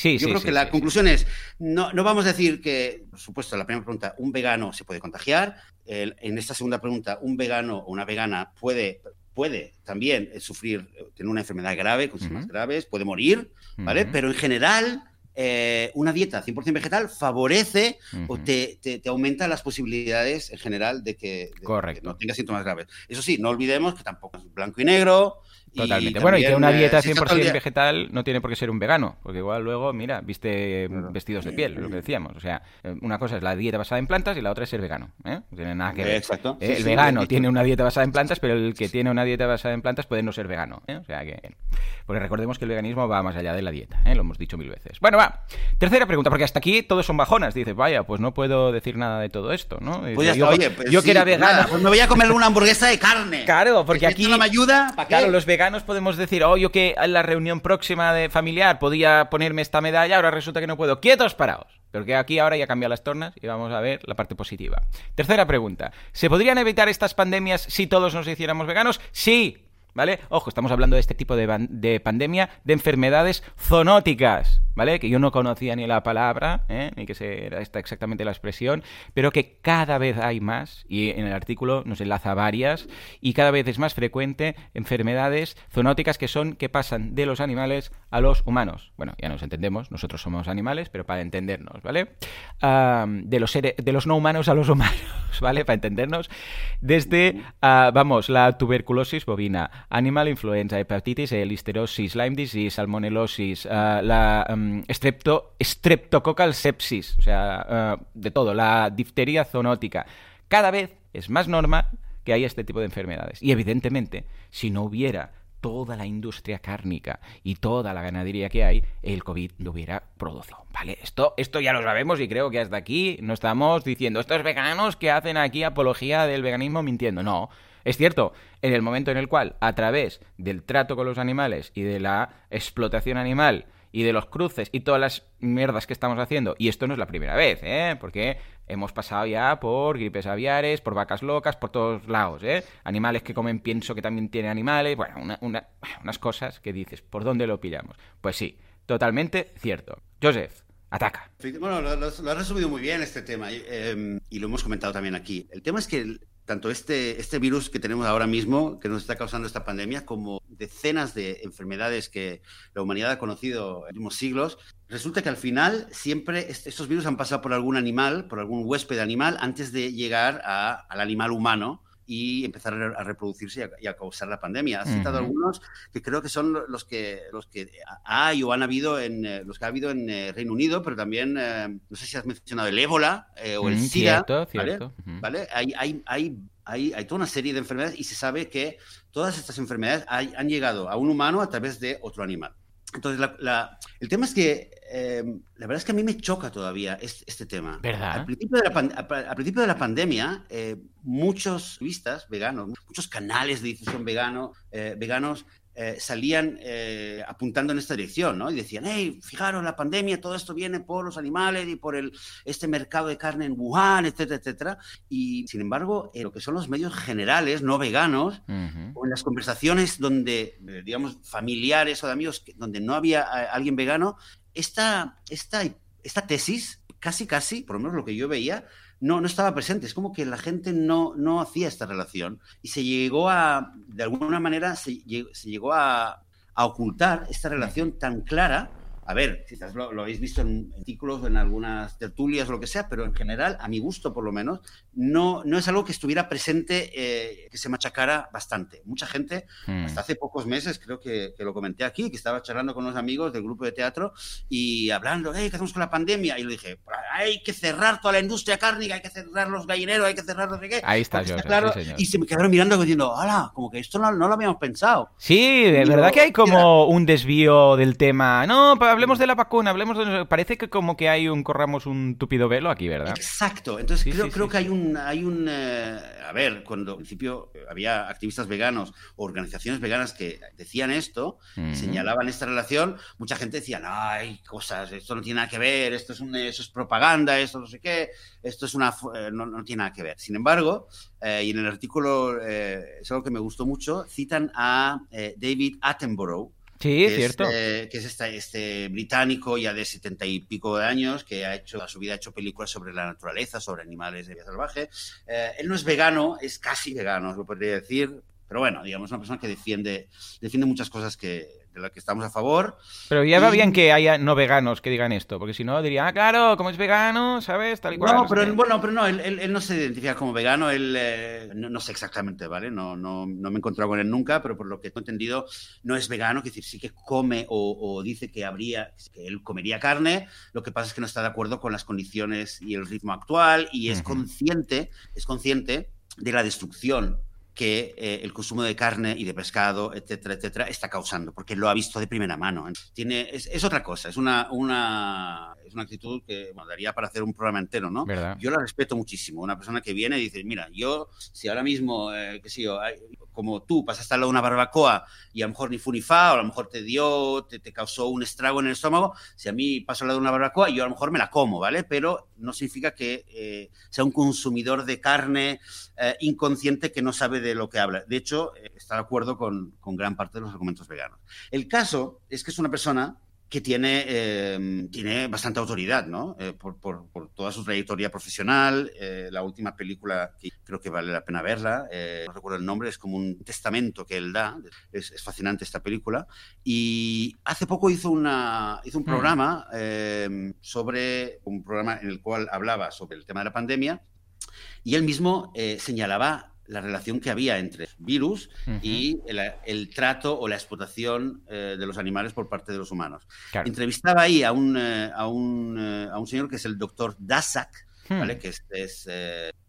Sí, yo sí, creo sí, que la conclusión es, no, no vamos a decir que, por supuesto, la primera pregunta, un vegano se puede contagiar. El- en esta segunda pregunta, un vegano o una vegana puede, puede también eh, sufrir, eh, tener una enfermedad grave, con síntomas graves, graves, puede morir, ¿vale? Pero en general, eh, una dieta 100% vegetal favorece o te, te- te aumenta las posibilidades en general de que, de que no tengas síntomas graves. Eso sí, no olvidemos que tampoco es blanco y negro. Y Totalmente. bueno, y que una eh, dieta si estás 100% todo el día- vegetal no tiene por qué ser un vegano, porque igual luego, mira, viste Claro. vestidos de piel, lo que decíamos. O sea, eh, una cosa es la dieta basada en plantas y la otra es ser vegano. ¿eh? No tiene nada que ver. Exacto. Eh, Sí, el sí, vegano tiene una dieta basada en plantas, pero el que tiene una dieta basada en plantas puede no ser vegano. ¿eh? O sea que. Porque recordemos que el veganismo va más allá de la dieta, ¿eh? lo hemos dicho mil veces. Bueno, va. Tercera pregunta, porque hasta aquí todos son bajonas. Dices, vaya, pues no puedo decir nada de todo esto, ¿no? Pues ya yo, está, oye, pues yo que era vegano. nada, pues me voy a comer una hamburguesa de carne. Claro, porque aquí- no me ayuda, ¿para? Claro, los veganos podemos decir, oh, yo que en la reunión próxima de familiar podía ponerme esta medalla, ahora resulta que no puedo. ¡Quietos, paraos! Pero que aquí ahora ya cambian las tornas y vamos a ver la parte positiva. Tercera pregunta. ¿Se podrían evitar estas pandemias si todos nos hiciéramos veganos? Sí. ¿Vale? Ojo, estamos hablando de este tipo de, pandemia de enfermedades zoonóticas, ¿vale? Que yo no conocía ni la palabra, ¿eh? ni que era esta exactamente la expresión, pero que cada vez hay más, y en el artículo nos enlaza varias, y cada vez es más frecuente enfermedades zoonóticas que son que pasan de los animales a los humanos. Bueno, ya nos entendemos, nosotros somos animales, pero para entendernos, ¿vale? Ah, de, los sere- de los no humanos a los humanos, [laughs] ¿vale? Para entendernos. Desde, ah, vamos, la tuberculosis bovina, animal influenza, hepatitis, E, listerosis, Lyme disease, salmonelosis, ah, la mm, strepto, streptococcal sepsis, o sea, ah, de todo, la difteria zoonótica. Cada vez es más normal que haya este tipo de enfermedades. Y evidentemente, si no hubiera toda la industria cárnica y toda la ganadería que hay, el COVID lo hubiera producido. Vale, esto, esto ya lo sabemos y creo que hasta aquí no estamos diciendo estos veganos que hacen aquí apología del veganismo mintiendo. No, es cierto, en el momento en el cual, a través del trato con los animales y de la explotación animal y de los cruces y todas las mierdas que estamos haciendo, y esto no es la primera vez, ¿eh? Porque hemos pasado ya por gripes aviares, por vacas locas, por todos lados, ¿eh? Animales que comen pienso que también tienen animales, bueno, una- una- unas cosas que dices, ¿por dónde lo pillamos? Pues sí, totalmente cierto. Joseph, ataca. Bueno, lo, lo- lo has resumido muy bien este tema eh, y lo hemos comentado también aquí. El tema es que el- tanto este, este virus que tenemos ahora mismo, que nos está causando esta pandemia, como decenas de enfermedades que la humanidad ha conocido en los últimos siglos, resulta que al final siempre est- estos virus han pasado por algún animal, por algún huésped animal, antes de llegar a- al animal humano y empezar a, re- a reproducirse y a, y a causar la pandemia. Has citado algunos que creo que son lo- los que los que hay o han habido en eh, los que ha habido en eh, Reino Unido, pero también eh, no sé si has mencionado el ébola eh, o el Mm, SIDA, cierto, ¿vale? cierto. ¿Vale? Hay, hay, hay, hay, hay toda una serie de enfermedades y se sabe que todas estas enfermedades hay- han llegado a un humano a través de otro animal. Entonces, la- la- el tema es que eh, la verdad es que a mí me choca todavía este, este tema. ¿Verdad? Al principio de la, pan- al- al principio de la pandemia, eh, muchos turistas veganos, muchos canales de difusión vegano, eh, veganos eh, salían eh, apuntando en esta dirección, ¿no? Y decían, hey, fijaros, la pandemia, todo esto viene por los animales y por el, este mercado de carne en Wuhan, etcétera, etcétera. Y, sin embargo, en lo que son los medios generales, no veganos, o en las conversaciones donde, eh, digamos, familiares o de amigos, donde no había alguien vegano, esta, esta, esta tesis, casi, casi, por lo menos lo que yo veía, no, no estaba presente. Es como que la gente no, no hacía esta relación y se llegó a, de alguna manera, se, lle- se llegó a ocultar esta relación tan clara a ver, quizás lo, lo habéis visto en artículos, en algunas tertulias lo que sea, pero en general, a mi gusto por lo menos, no, no es algo que estuviera presente, eh, que se machacara bastante. Mucha gente, Hmm. hasta hace pocos meses, creo que, que lo comenté aquí, que estaba charlando con unos amigos del grupo de teatro y hablando, hey, ¿qué hacemos con la pandemia? Y le dije, hay que cerrar toda la industria cárnica, hay que cerrar los gallineros, hay que cerrar no sé qué. Ahí está, Porque Joseph, claro, sí, y se me quedaron mirando diciendo, hola, como que esto no, no lo habíamos pensado. Sí, de verdad que hay como un desvío del tema. No, pa- hablemos de la vacuna, hablemos de... Parece que como que hay un, corramos un tupido velo aquí, ¿verdad? Exacto. Entonces Sí, creo, sí, creo sí, que hay un, hay un eh, a ver, cuando al principio había activistas veganos o organizaciones veganas que decían esto, señalaban esta relación, mucha gente decía, no, hay cosas, esto no tiene nada que ver, esto es, un, eso es propaganda, esto no sé qué, esto es una, eh, no, no tiene nada que ver. Sin embargo, eh, y en el artículo eh, es algo que me gustó mucho, citan a David Attenborough, Sí, que cierto. Es, eh, que es esta- este británico ya de setenta y pico de años que ha hecho, a su vida ha hecho películas sobre la naturaleza, sobre animales de vida salvaje. Eh, él no es vegano, es casi vegano, lo podría decir. Pero bueno, digamos, una persona que defiende, defiende muchas cosas que, de las que estamos a favor. Pero ya va y- bien que haya no veganos que digan esto, porque si no dirían, ah, claro, como es vegano, ¿sabes? Tal y cual. No, pero él- bueno, pero no, él, él- él no se identifica como vegano, él eh, no, no sé exactamente, ¿vale? No, no, no me he encontrado con él nunca, pero por lo que he entendido, no es vegano, es decir, sí que come o, o dice que habría, que él comería carne, lo que pasa es que no está de acuerdo con las condiciones y el ritmo actual y es Ujú. consciente, es consciente de la destrucción que eh, el consumo de carne y de pescado, etcétera, etcétera, está causando, porque lo ha visto de primera mano. Tiene, es, es otra cosa, es una, una, es una actitud que bueno, daría para hacer un programa entero, ¿no? ¿Verdad? Yo la respeto muchísimo. Una persona que viene y dice, mira, yo, si ahora mismo, eh, qué sé yo, como tú pasaste al lado de una barbacoa y a lo mejor ni fu ni fa, o a lo mejor te dio, te, te causó un estrago en el estómago, si a mí paso al lado de una barbacoa, yo a lo mejor me la como, ¿vale? Pero no significa que eh, sea un consumidor de carne eh, inconsciente que no sabe de lo que habla. De hecho, eh, está de acuerdo con, con gran parte de los argumentos veganos. El caso es que es una persona que tiene, eh, tiene bastante autoridad, ¿no? Eh, por, por- por toda su trayectoria profesional. eh, la última película que creo que vale la pena verla, eh, no recuerdo el nombre, es como un testamento que él da. Es, es fascinante esta película. Y hace poco hizo, una, hizo un Hmm. programa eh, sobre un programa en el cual hablaba sobre el tema de la pandemia y él mismo eh, señalaba la relación que había entre virus y el, el trato o la explotación eh, de los animales por parte de los humanos. Claro. Entrevistaba ahí a un, eh, a, un, eh, a un señor que es el doctor Dasak, Hmm. ¿vale? que es, es,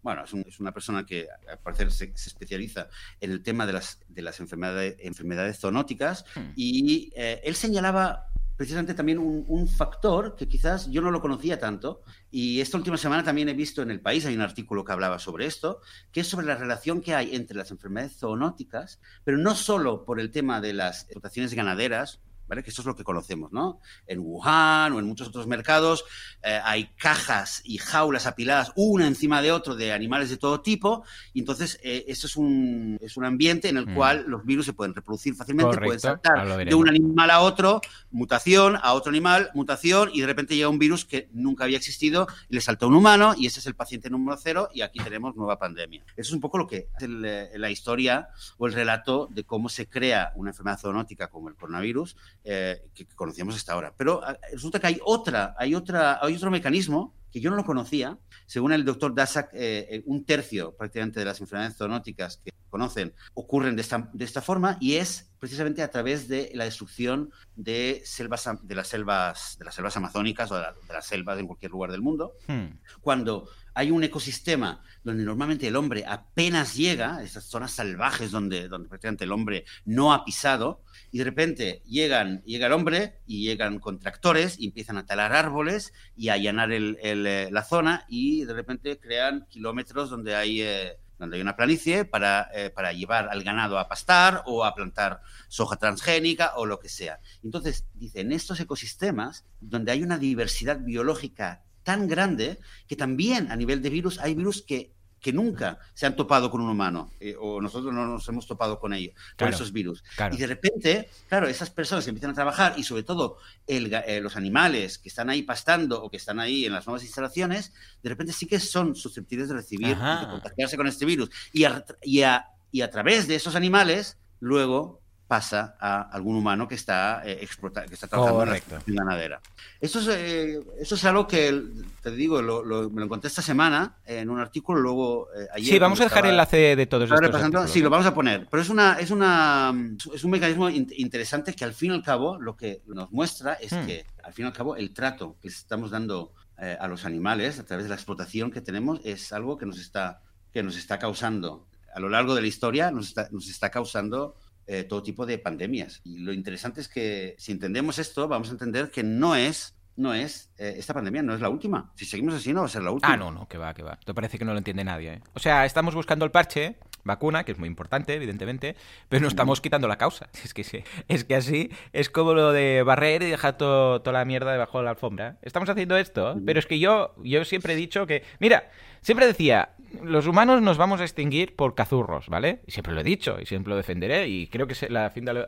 bueno, es, un- es una persona que al parecer se, se especializa en el tema de las, de las enfermedades, enfermedades zoonóticas Hmm. y él señalaba precisamente también un, factor que quizás yo no lo conocía tanto y esta última semana también he visto en El País, hay un artículo que hablaba sobre esto, que es sobre la relación que hay entre las enfermedades zoonóticas, pero no solo por el tema de las explotaciones ganaderas, ¿vale? que esto es lo que conocemos, ¿no? En Wuhan o en muchos otros mercados eh, hay cajas y jaulas apiladas una encima de otro de animales de todo tipo y entonces eh, eso es un, es un ambiente en el Mm. cual los virus se pueden reproducir fácilmente, pueden saltar de un animal a otro, mutación, a otro animal, mutación, y de repente llega un virus que nunca había existido y le salta a un humano, y ese es el paciente número cero, y aquí tenemos nueva pandemia. Eso es un poco lo que es el, eh, la historia o el relato de cómo se crea una enfermedad zoonótica como el coronavirus, eh, que, conocíamos hasta ahora. Pero ah, resulta que hay otra, hay otra, hay otro mecanismo que yo no lo conocía. Según el doctor Dasak, eh, eh, un tercio prácticamente de las enfermedades zoonóticas que conocen ocurren de esta, de esta forma y es precisamente a través de la destrucción de selvas de las selvas de las selvas amazónicas o de, la- de las selvas en cualquier lugar del mundo Hmm. cuando hay un ecosistema donde normalmente el hombre apenas llega, esas zonas salvajes donde, donde prácticamente el hombre no ha pisado, y de repente llegan, llega el hombre y llegan con tractores y empiezan a talar árboles y a allanar eh, la zona y de repente crean kilómetros donde hay... eh, donde hay una planicie para, eh, para llevar al ganado a pastar o a plantar soja transgénica o lo que sea. Entonces, dice, en estos ecosistemas, donde hay una diversidad biológica tan grande, que también a nivel de virus hay virus que, que nunca se han topado con un humano, eh, o nosotros no nos hemos topado con ellos, con esos virus. claro. Y de repente, claro, esas personas que empiezan a trabajar y sobre todo el eh, los animales que están ahí pastando o que están ahí en las nuevas instalaciones, de repente sí que son susceptibles de recibir, Ajá. de contagiarse con este virus. Y a, y a, y a través de esos animales, luego pasa a algún humano que está, eh, explota- que está trabajando Correcto. en la ganadera. Eso es, eh, eso es algo que, te digo, lo- lo- me lo encontré esta semana en un artículo, luego eh, ayer... Sí, vamos a dejar el estaba- enlace de todos estos artículos, sí, ¿eh? lo vamos a poner. Pero es una, es una, es un mecanismo in- interesante que al fin y al cabo lo que nos muestra es Hmm. que al fin y al cabo el trato que estamos dando eh, a los animales a través de la explotación que tenemos es algo que nos está que nos está causando a lo largo de la historia nos está, nos está causando eh, todo tipo de pandemias. Y lo interesante es que si entendemos esto vamos a entender que no es no es eh, esta pandemia no es la última. Si seguimos así no va a ser la última. Ah, no, no, que va, que va. Esto parece que no lo entiende nadie. ¿eh? O sea, estamos buscando el parche, vacuna, que es muy importante, evidentemente, pero no estamos quitando la causa. [laughs] Es que sí, es que así es como lo de barrer y dejar to- toda la mierda debajo de la alfombra. Estamos haciendo esto, pero es que yo, yo siempre he dicho que, mira, siempre decía, los humanos nos vamos a extinguir por cazurros, ¿vale? Y siempre lo he dicho y siempre lo defenderé y creo que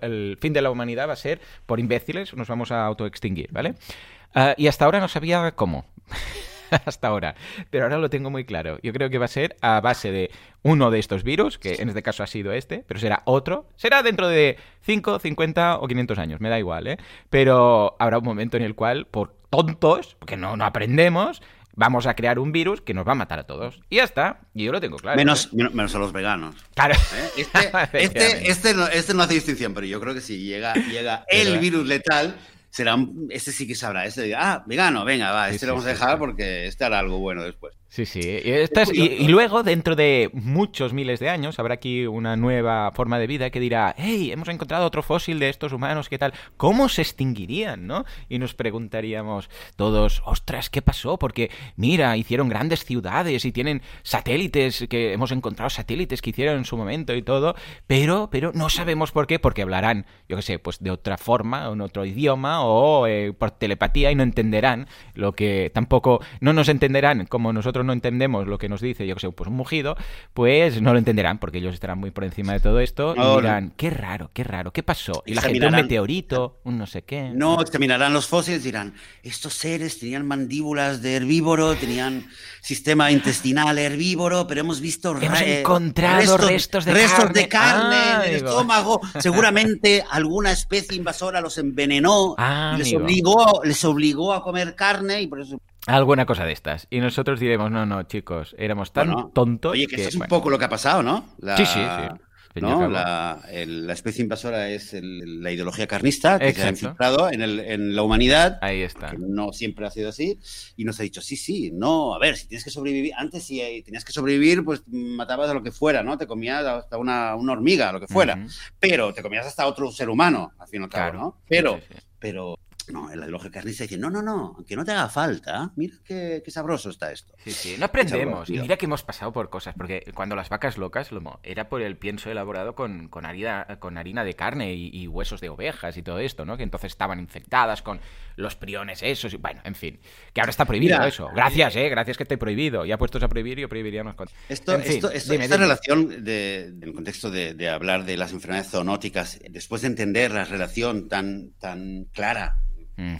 el fin de la humanidad va a ser por imbéciles, nos vamos a autoextinguir, ¿vale? Ah, y hasta ahora no sabía cómo. [laughs] hasta ahora. Pero ahora lo tengo muy claro. Yo creo que va a ser a base de uno de estos virus, que en este caso ha sido este, pero será otro. Será dentro de 5, 50 o 500 años, me da igual, ¿eh? Pero habrá un momento en el cual, por tontos, porque no, no aprendemos, vamos a crear un virus que nos va a matar a todos. Y ya está. Y yo lo tengo claro. menos, ¿eh? menos a los veganos. Claro. ¿eh? Este, [laughs] este, este, no, este no hace distinción, pero yo creo que si llega, llega [laughs] el ¿Verdad? virus letal, será un- este sí que sabrá. Este dirá, ah, vegano, venga, va, este sí, lo vamos a dejar sí. porque este hará algo bueno después. Sí, sí. Y, estas- y- y luego, dentro de muchos miles de años, habrá aquí una nueva forma de vida que dirá, hey, hemos encontrado otro fósil de estos humanos, ¿qué tal? ¿Cómo se extinguirían, no? Y nos preguntaríamos todos, ostras, ¿qué pasó? Porque, mira, hicieron grandes ciudades y tienen satélites, que hemos encontrado satélites que hicieron en su momento y todo, pero, pero no sabemos por qué, porque hablarán, yo qué sé, pues de otra forma, en otro idioma, o eh, por telepatía y no entenderán lo que tampoco, no nos entenderán como nosotros no entendemos lo que nos dice, yo que sé, pues un mugido, pues no lo entenderán porque ellos estarán muy por encima de todo esto No, y dirán, qué raro, qué raro, ¿qué pasó? Y la gente, un meteorito, un no sé qué. No examinarán los fósiles, dirán, estos seres tenían mandíbulas de herbívoro, tenían sistema intestinal herbívoro, pero hemos visto Hemos encontrado restos de restos de carne. carne Ah, en el digo. estómago. [laughs] Seguramente alguna especie invasora los envenenó Ah, y les amigo. obligó, les obligó a comer carne y por eso Alguna cosa de estas. Y nosotros diremos, no, no, chicos, éramos tan Bueno, tontos. Oye, que, esto es un bueno, poco lo que ha pasado, ¿no? La- Sí, sí, sí. ¿no? La, el- la especie invasora es el- la ideología carnista que se ha Exacto. infiltrado en, el- en la humanidad. Ahí está. que no siempre ha sido así, y nos ha dicho, sí, sí, no, a ver, si tienes que sobrevivir, antes si tenías que sobrevivir, pues matabas a lo que fuera, ¿no? Te comías hasta una, una hormiga, lo que fuera, Ujú. pero te comías hasta otro ser humano, al fin y al cabo, Claro. ¿no? Pero, sí, sí. pero, no, el ideología carnista dice, no, no, no, aunque no te haga falta, mira qué, qué sabroso está esto. Sí, sí, no aprendemos. Sabroso, Y mira que hemos pasado por cosas, porque cuando las vacas locas, Lomo, era por el pienso elaborado con, con, harina, con harina de carne y, y huesos de ovejas y todo esto, ¿no? Que entonces estaban infectadas con los priones esos, y bueno, en fin. Que ahora está prohibido Mira, eso. Gracias, ¿eh? Gracias que esté prohibido. Ya puestos a prohibir, yo prohibiría unas cosas. Esto, En fin, esto, esto- dime, esta dime. relación de, en el contexto de, de hablar de las enfermedades zoonóticas, después de entender la relación tan, tan clara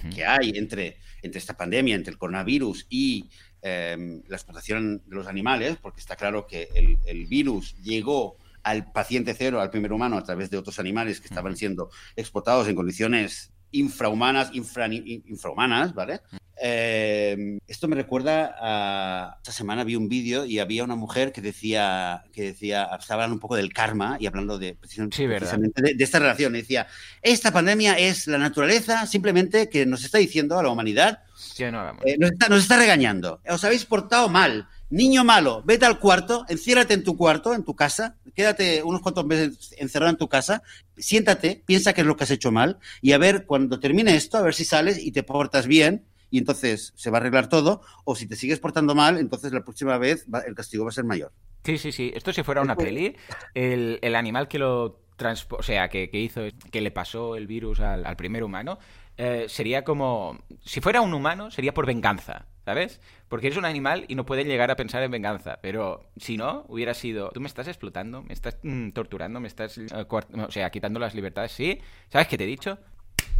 Que hay entre, entre esta pandemia, entre el coronavirus y eh, la explotación de los animales, porque está claro que el, el virus llegó al paciente cero, al primer humano, a través de otros animales que estaban siendo explotados en condiciones infrahumanas, infra- infrahumanas, ¿vale? Eh, esto me recuerda a... Esta semana vi un vídeo y había una mujer que decía, que decía, estaba hablando un poco del karma y hablando de, precisamente, Sí, precisamente de, de esta relación. Y decía, esta pandemia es la naturaleza simplemente que nos está diciendo a la humanidad, no eh, nos, está, nos está regañando. Os habéis portado mal. Niño malo, vete al cuarto, enciérrate en tu cuarto, en tu casa, quédate unos cuantos meses encerrado en tu casa, siéntate, piensa qué es lo que has hecho mal y a ver, cuando termine esto, a ver si sales y te portas bien y entonces se va a arreglar todo, o si te sigues portando mal, entonces la próxima vez va- el castigo va a ser mayor. Sí, sí, sí. Esto si fuera una peli, el, el animal que lo transpo o sea, que, que hizo, que le pasó el virus al, al primer humano, eh, sería como, si fuera un humano, sería por venganza, ¿sabes? Porque es un animal y no pueden llegar a pensar en venganza, pero si no, hubiera sido, tú me estás explotando, me estás mm, torturando, me estás, eh, o sea, quitando las libertades, ¿sí? ¿Sabes qué te he dicho?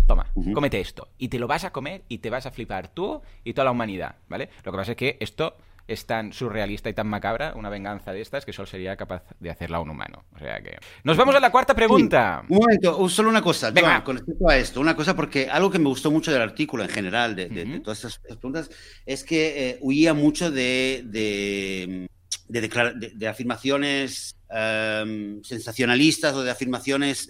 Toma, Ujú. cómete esto. Y te lo vas a comer y te vas a flipar tú y toda la humanidad, ¿vale? Lo que pasa es que esto es tan surrealista y tan macabra, una venganza de estas, que solo sería capaz de hacerla un humano. O sea que. Nos vamos a la cuarta pregunta. un momento, solo una cosa, Venga. con respecto a esto, una cosa, porque algo que me gustó mucho del artículo en general, de, todas estas preguntas, es que eh, huía mucho de, de, de afirmaciones em, sensacionalistas o de afirmaciones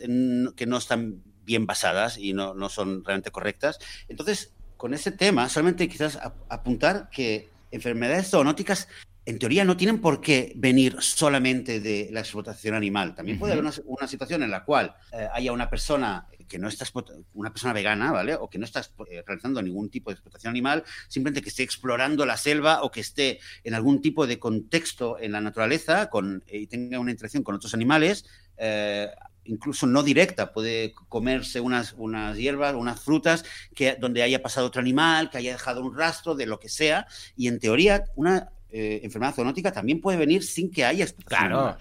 que no están bien basadas y no, no son realmente correctas. Entonces, con ese tema, solamente quizás apuntar que enfermedades zoonóticas en teoría no tienen por qué venir solamente de la explotación animal. También puede haber una, situación en la cual eh, haya una persona que no está una persona vegana, ¿vale? O que no está eh, realizando ningún tipo de explotación animal, simplemente que esté explorando la selva o que esté en algún tipo de contexto en la naturaleza con, y tenga una interacción con otros animales. Incluso no directa, puede comerse unas, unas hierbas, unas frutas que, donde haya pasado otro animal, que haya dejado un rastro de lo que sea, y en teoría una eh, enfermedad zoonótica también puede venir sin que haya Claro,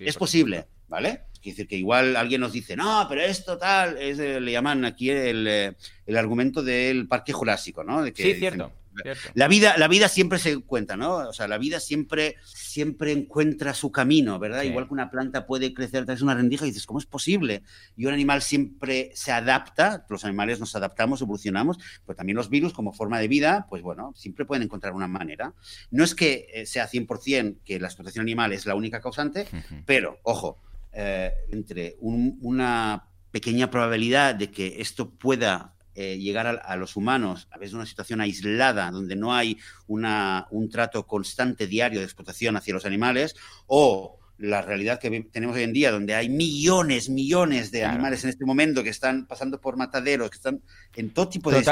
es posible, ¿vale? Es decir, que igual alguien nos dice, no, pero esto tal, es, eh, le llaman aquí el, eh, el, argumento del parque jurásico, ¿no? De que, sí, cierto. La vida, la vida siempre se cuenta, ¿no? O sea, la vida siempre, siempre encuentra su camino, ¿verdad? Igual que una planta puede crecer tras una rendija y dices, ¿cómo es posible? Y un animal siempre se adapta, los animales nos adaptamos, evolucionamos, pero también los virus como forma de vida, pues bueno, siempre pueden encontrar una manera. No es que eh, sea 100% que la explotación animal es la única causante, pero, ojo, eh, entre una pequeña probabilidad de que esto pueda eh, llegar a, los humanos a través de una situación aislada, donde no hay una, un trato constante diario de explotación hacia los animales, o la realidad que tenemos hoy en día, donde hay millones, millones de animales en este momento que están pasando por mataderos, que están en todo tipo de,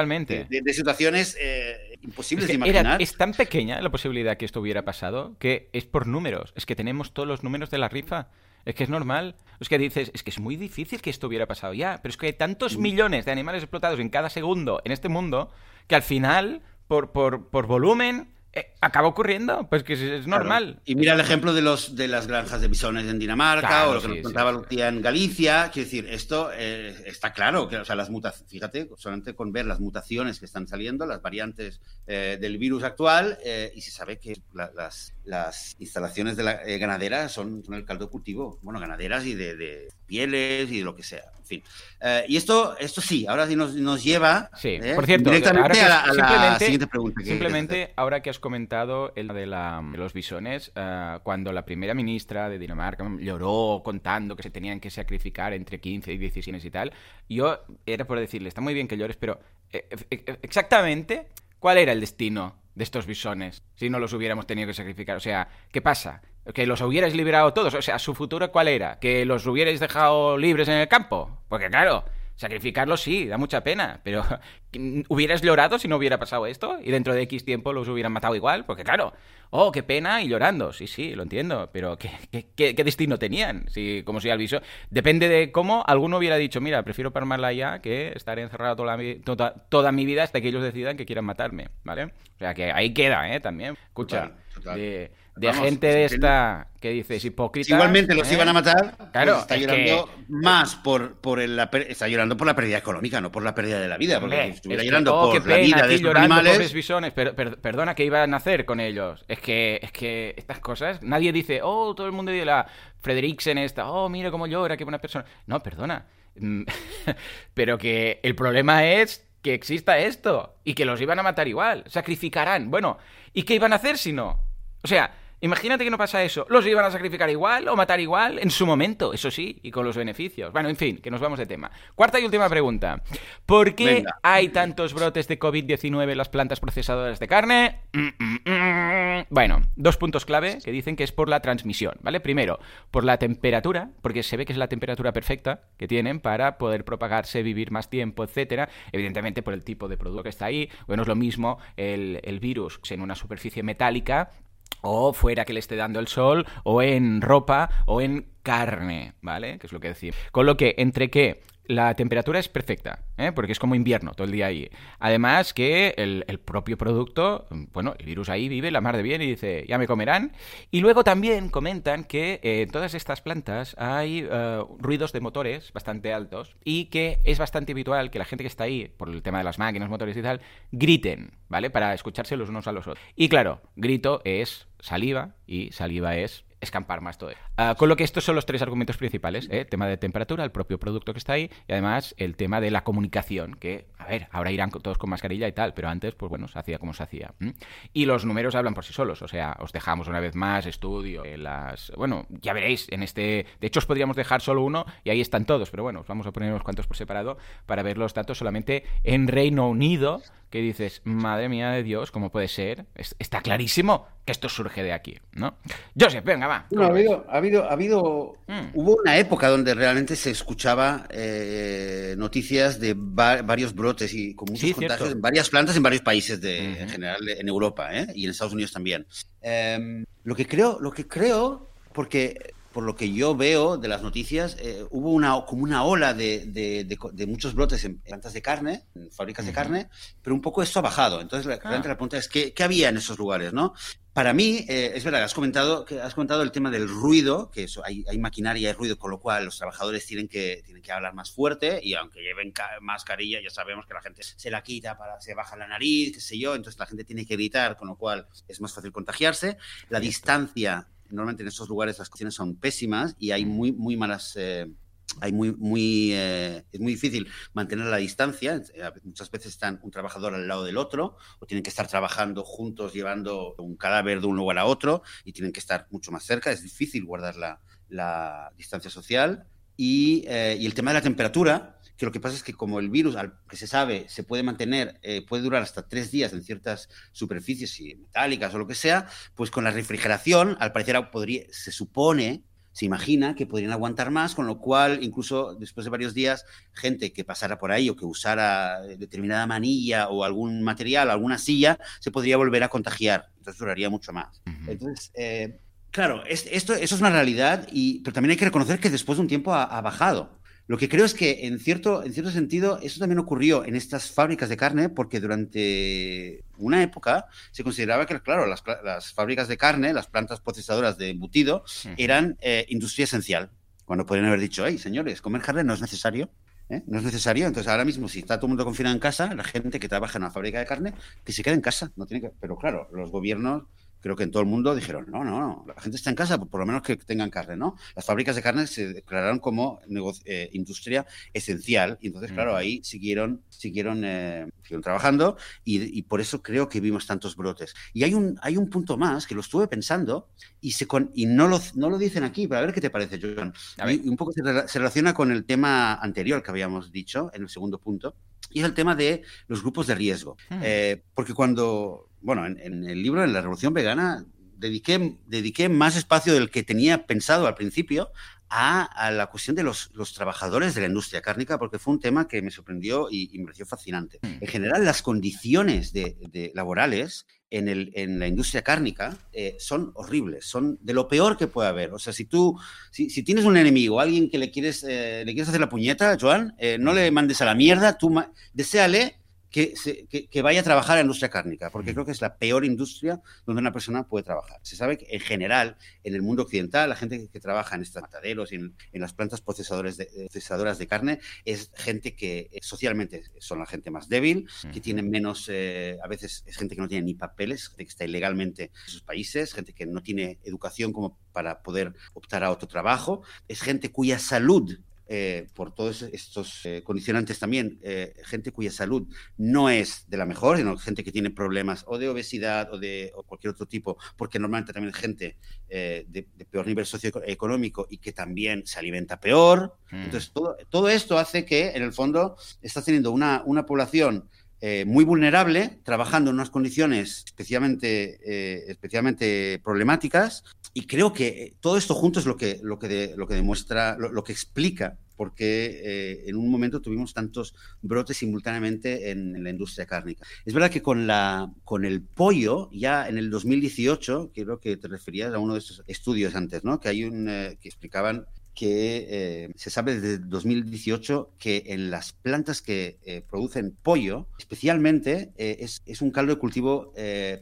de, situaciones eh, imposibles de imaginar. es tan pequeña la posibilidad que esto hubiera pasado que es por números. Es que tenemos todos los números de la rifa. Es que es normal. Es que dices, es que es muy difícil que esto hubiera pasado ya. Pero es que hay tantos mm. millones de animales explotados en cada segundo en este mundo que al final, por, por, por volumen, eh, acaba ocurriendo, pues que es, normal. Y mira el ejemplo de los de las granjas de bisones en Dinamarca o lo que nos contaba Lucía en Galicia. Quiero decir, esto eh, está claro, que o sea, las mutaciones, fíjate, solamente con ver las mutaciones que están saliendo, las variantes eh, del virus actual, y se sabe que las, las instalaciones de la, ganaderas son, son, el caldo cultivo, bueno, ganaderas y de pieles y de lo que sea. En fin. Eh, y esto, esto sí, ahora sí nos, nos lleva sí. ¿eh? Por cierto, directamente a, la, siguiente pregunta. simplemente, ahora que has comentado el de, la, de los bisones, uh, cuando la primera ministra de Dinamarca lloró contando que se tenían que sacrificar entre 15 y 16 y tal, yo era por decirle, está muy bien que llores, pero exactamente, ¿cuál era el destino de estos bisones si no los hubiéramos tenido que sacrificar? O sea, ¿qué pasa? que los hubierais liberado todos. O sea, ¿su futuro cuál era? ¿Que los hubierais dejado libres en el campo? Porque claro, sacrificarlos sí, da mucha pena, pero [laughs] ¿hubieras llorado si no hubiera pasado esto? Y dentro de X tiempo los hubieran matado igual, porque claro, oh, qué pena y llorando, sí, sí, lo entiendo, pero ¿qué, qué, destino tenían? Si, como si al Depende de cómo alguno hubiera dicho, mira, prefiero parmarla ya que estar encerrado toda, toda, toda, mi vida hasta que ellos decidan que quieran matarme, ¿vale? O sea, que ahí queda, ¿eh? También. Escucha, De, de gente de esta que dices hipócrita. Igualmente los ¿eh? iban a matar. Claro, pues está llorando más por, por el, está llorando por la pérdida económica, no por la pérdida de la vida. Porque estuviera llorando oh, por la vida de estos animales. bisones, pero, perdona, ¿qué iban a hacer con ellos? Es que, es que estas cosas, nadie dice, oh, todo el mundo dice la Frederiksen esta, oh, mira cómo llora, qué buena persona. No, perdona. Mm, [laughs] pero que el problema es que exista esto y que los iban a matar igual, sacrificarán. Bueno, ¿y qué iban a hacer si no? O sea, Imagínate que no pasa eso. ¿Los iban a sacrificar igual o matar igual? En su momento, eso sí, y con los beneficios. Bueno, en fin, que nos vamos de tema. Cuarta y última pregunta. ¿Por qué hay tantos brotes de COVID-19 en las plantas procesadoras de carne? Mm, mm, mm. Bueno, dos puntos clave que dicen que es por la transmisión, ¿vale? Primero, por la temperatura, porque se ve que es la temperatura perfecta que tienen para poder propagarse, vivir más tiempo, etcétera. Evidentemente por el tipo de producto que está ahí. Bueno, es lo mismo el, el virus en una superficie metálica o fuera que le esté dando el sol, o en ropa, o en carne, ¿vale? Que es lo que decimos. Con lo que, entre que la temperatura es perfecta, ¿eh? porque es como invierno todo el día ahí. Además que el, propio producto, bueno, el virus ahí vive la mar de bien y dice, ya me comerán. Y luego también comentan que en todas estas plantas hay eh, ruidos de motores bastante altos y que es bastante habitual que la gente que está ahí, por el tema de las máquinas, motores y tal, griten, ¿vale? Para escucharse los unos a los otros. Y claro, grito es saliva y saliva es escampar más todo. Ah, con lo que estos son los tres argumentos principales, ¿eh? tema de temperatura, el propio producto que está ahí y además el tema de la comunicación, que, a ver, ahora irán todos con mascarilla y tal, pero antes, pues bueno, se hacía como se hacía. Y los números hablan por sí solos, o sea, os dejamos una vez más estudio, eh, las... Bueno, ya veréis, en este... De hecho, os podríamos dejar solo uno y ahí están todos, pero bueno, os vamos a poner unos cuantos por separado para ver los datos solamente en Reino Unido, que dices, madre mía de Dios, ¿cómo puede ser? Está clarísimo que esto surge de aquí, ¿no? Joseph, venga, va. No, ha habido, ha habido, ha habido mm. hubo una época donde realmente se escuchaba eh, noticias de varios brotes y con muchos contagios en varias plantas en varios países de, en general en Europa ¿eh? y en Estados Unidos también. Em, lo que creo, lo que creo, porque por lo que yo veo de las noticias, eh, hubo una, como una ola de, de, muchos brotes en plantas de carne, en fábricas de carne, pero un poco esto ha bajado. Entonces, la, ah. la pregunta es, ¿qué, ¿qué, había en esos lugares? ¿no? Para mí, eh, es verdad, has comentado, que has comentado el tema del ruido, que eso, hay, hay, maquinaria y ruido, con lo cual los trabajadores tienen que, tienen que hablar más fuerte y aunque lleven mascarilla, ya sabemos que la gente se la quita, para, se baja la nariz, qué sé yo, entonces la gente tiene que gritar, con lo cual es más fácil contagiarse. La distancia normalmente en estos lugares las condiciones son pésimas y hay muy, muy malas... Eh, hay muy, muy, eh, es muy difícil mantener la distancia. Muchas veces están un trabajador al lado del otro o tienen que estar trabajando juntos llevando un cadáver de un lugar a otro y tienen que estar mucho más cerca. Es difícil guardar la, la distancia social. Y, eh, y, el tema de la temperatura, que lo que pasa es que como el virus, al que se sabe, se puede mantener, eh, puede durar hasta tres días en ciertas superficies metálicas o lo que sea, pues con la refrigeración, al parecer podría, se supone, se imagina que podrían aguantar más, con lo cual incluso después de varios días, gente que pasara por ahí o que usara determinada manilla o algún material, alguna silla, se podría volver a contagiar. Entonces duraría mucho más. Entonces, eh, claro, esto, eso es una realidad, y, pero también hay que reconocer que después de un tiempo ha bajado. Lo que creo es que, en cierto, en cierto sentido, eso también ocurrió en estas fábricas de carne, porque durante una época se consideraba que, claro, las, fábricas de carne, las plantas procesadoras de embutido, eran eh, industria esencial. Cuando podrían haber dicho, hey, señores, comer carne no es necesario. ¿eh? No es necesario. Entonces, ahora mismo, si está todo el mundo confinado en casa, la gente que trabaja en una fábrica de carne, que se quede en casa. No tiene que... Pero claro, los gobiernos creo que en todo el mundo dijeron, no, no, no, la gente está en casa, por lo menos que tengan carne, ¿no? Las fábricas de carne se declararon como eh, industria esencial y entonces, claro, ahí siguieron, siguieron, eh, siguieron trabajando y, por eso creo que vimos tantos brotes. Y hay un, hay un punto más que lo estuve pensando y, se y no, lo, no lo dicen aquí, pero a ver qué te parece, John. Y, un poco se, relaciona con el tema anterior que habíamos dicho en el segundo punto y es el tema de los grupos de riesgo. Hmm. Eh, porque cuando bueno, en, el libro, en la Revolución Vegana, dediqué, dediqué más espacio del que tenía pensado al principio a, la cuestión de los, trabajadores de la industria cárnica, porque fue un tema que me sorprendió y, me pareció fascinante. Mm. En general, las condiciones de, laborales en, el, en, la industria cárnica eh, son horribles, son de lo peor que puede haber. O sea, si tú, si, tienes un enemigo, alguien que le quieres, eh, le quieres hacer la puñeta, Joan, eh, no le mandes a la mierda, tú deséale que, que, vaya a trabajar en la industria cárnica, porque creo que es la peor industria donde una persona puede trabajar. Se sabe que en general, en el mundo occidental, la gente que, trabaja en estos mataderos y en, las plantas procesadores de, procesadoras de carne es gente que eh, socialmente son la gente más débil, que tiene menos, eh, a veces es gente que no tiene ni papeles, gente que está ilegalmente en sus países, gente que no tiene educación como para poder optar a otro trabajo, es gente cuya salud eh, por todos estos eh, condicionantes también, eh, gente cuya salud no es de la mejor, sino gente que tiene problemas o de obesidad o de cualquier otro tipo, porque normalmente también gente de, peor nivel socioeconómico y que también se alimenta peor. Mm. Entonces, todo, todo, esto hace que, en el fondo, estás teniendo una, una población muy vulnerable, trabajando en unas condiciones especialmente, especialmente problemáticas. Y creo que todo esto junto es lo que, lo que, lo que demuestra, lo, que explica por qué eh, en un momento tuvimos tantos brotes simultáneamente en, la industria cárnica. Es verdad que con, la, con el pollo, ya en el 2018, creo que te referías a uno de estos estudios antes, ¿no? que hay un, eh, que explicaban que eh, se sabe desde 2018 que en las plantas que eh, producen pollo, especialmente, eh, es, es, un caldo de cultivo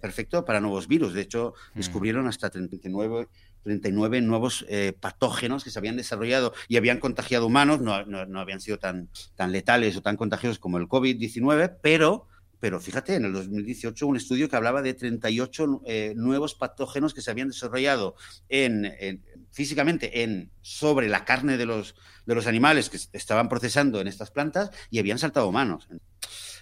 perfecto para nuevos virus. De hecho, mm. descubrieron hasta 39 39 nuevos patógenos que se habían desarrollado y habían contagiado humanos, no, no, no habían sido tan, tan letales o tan contagiosos como el COVID-19, pero pero fíjate, en el 2018 un estudio que hablaba de 38 eh, nuevos patógenos que se habían desarrollado en, físicamente en, sobre la carne de los, de los animales que estaban procesando en estas plantas y habían saltado humanos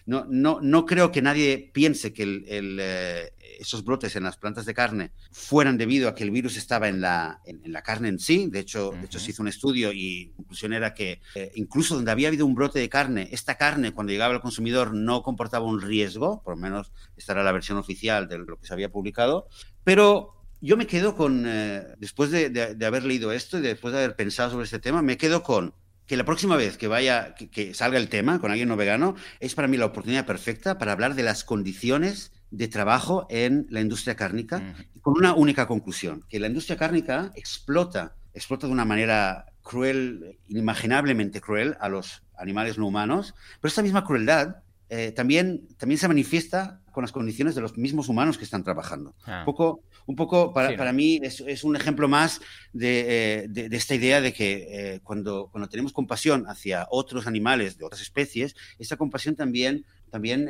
no, no, no creo que nadie piense que eh, esos brotes en las plantas de carne fueran debido a que el virus estaba en la, en, la carne en sí. De hecho, de hecho, se hizo un estudio y la conclusión era que eh, incluso donde había habido un brote de carne, esta carne cuando llegaba al consumidor no comportaba un riesgo, por lo menos esta era la versión oficial de lo que se había publicado. Pero yo me quedo con, eh, después de, de, haber leído esto y después de haber pensado sobre este tema, me quedo con que la próxima vez que vaya, que, salga el tema con alguien no vegano, es para mí la oportunidad perfecta para hablar de las condiciones de trabajo en la industria cárnica, con una única conclusión, que la industria cárnica explota, explota de una manera cruel, inimaginablemente cruel a los animales no humanos, pero esta misma crueldad eh, también, también se manifiesta con las condiciones de los mismos humanos que están trabajando. Ah. Un poco, un poco para, para mí es, es, un ejemplo más de, eh, de, esta idea de que eh, cuando, cuando tenemos compasión hacia otros animales de otras especies, esa compasión también, también,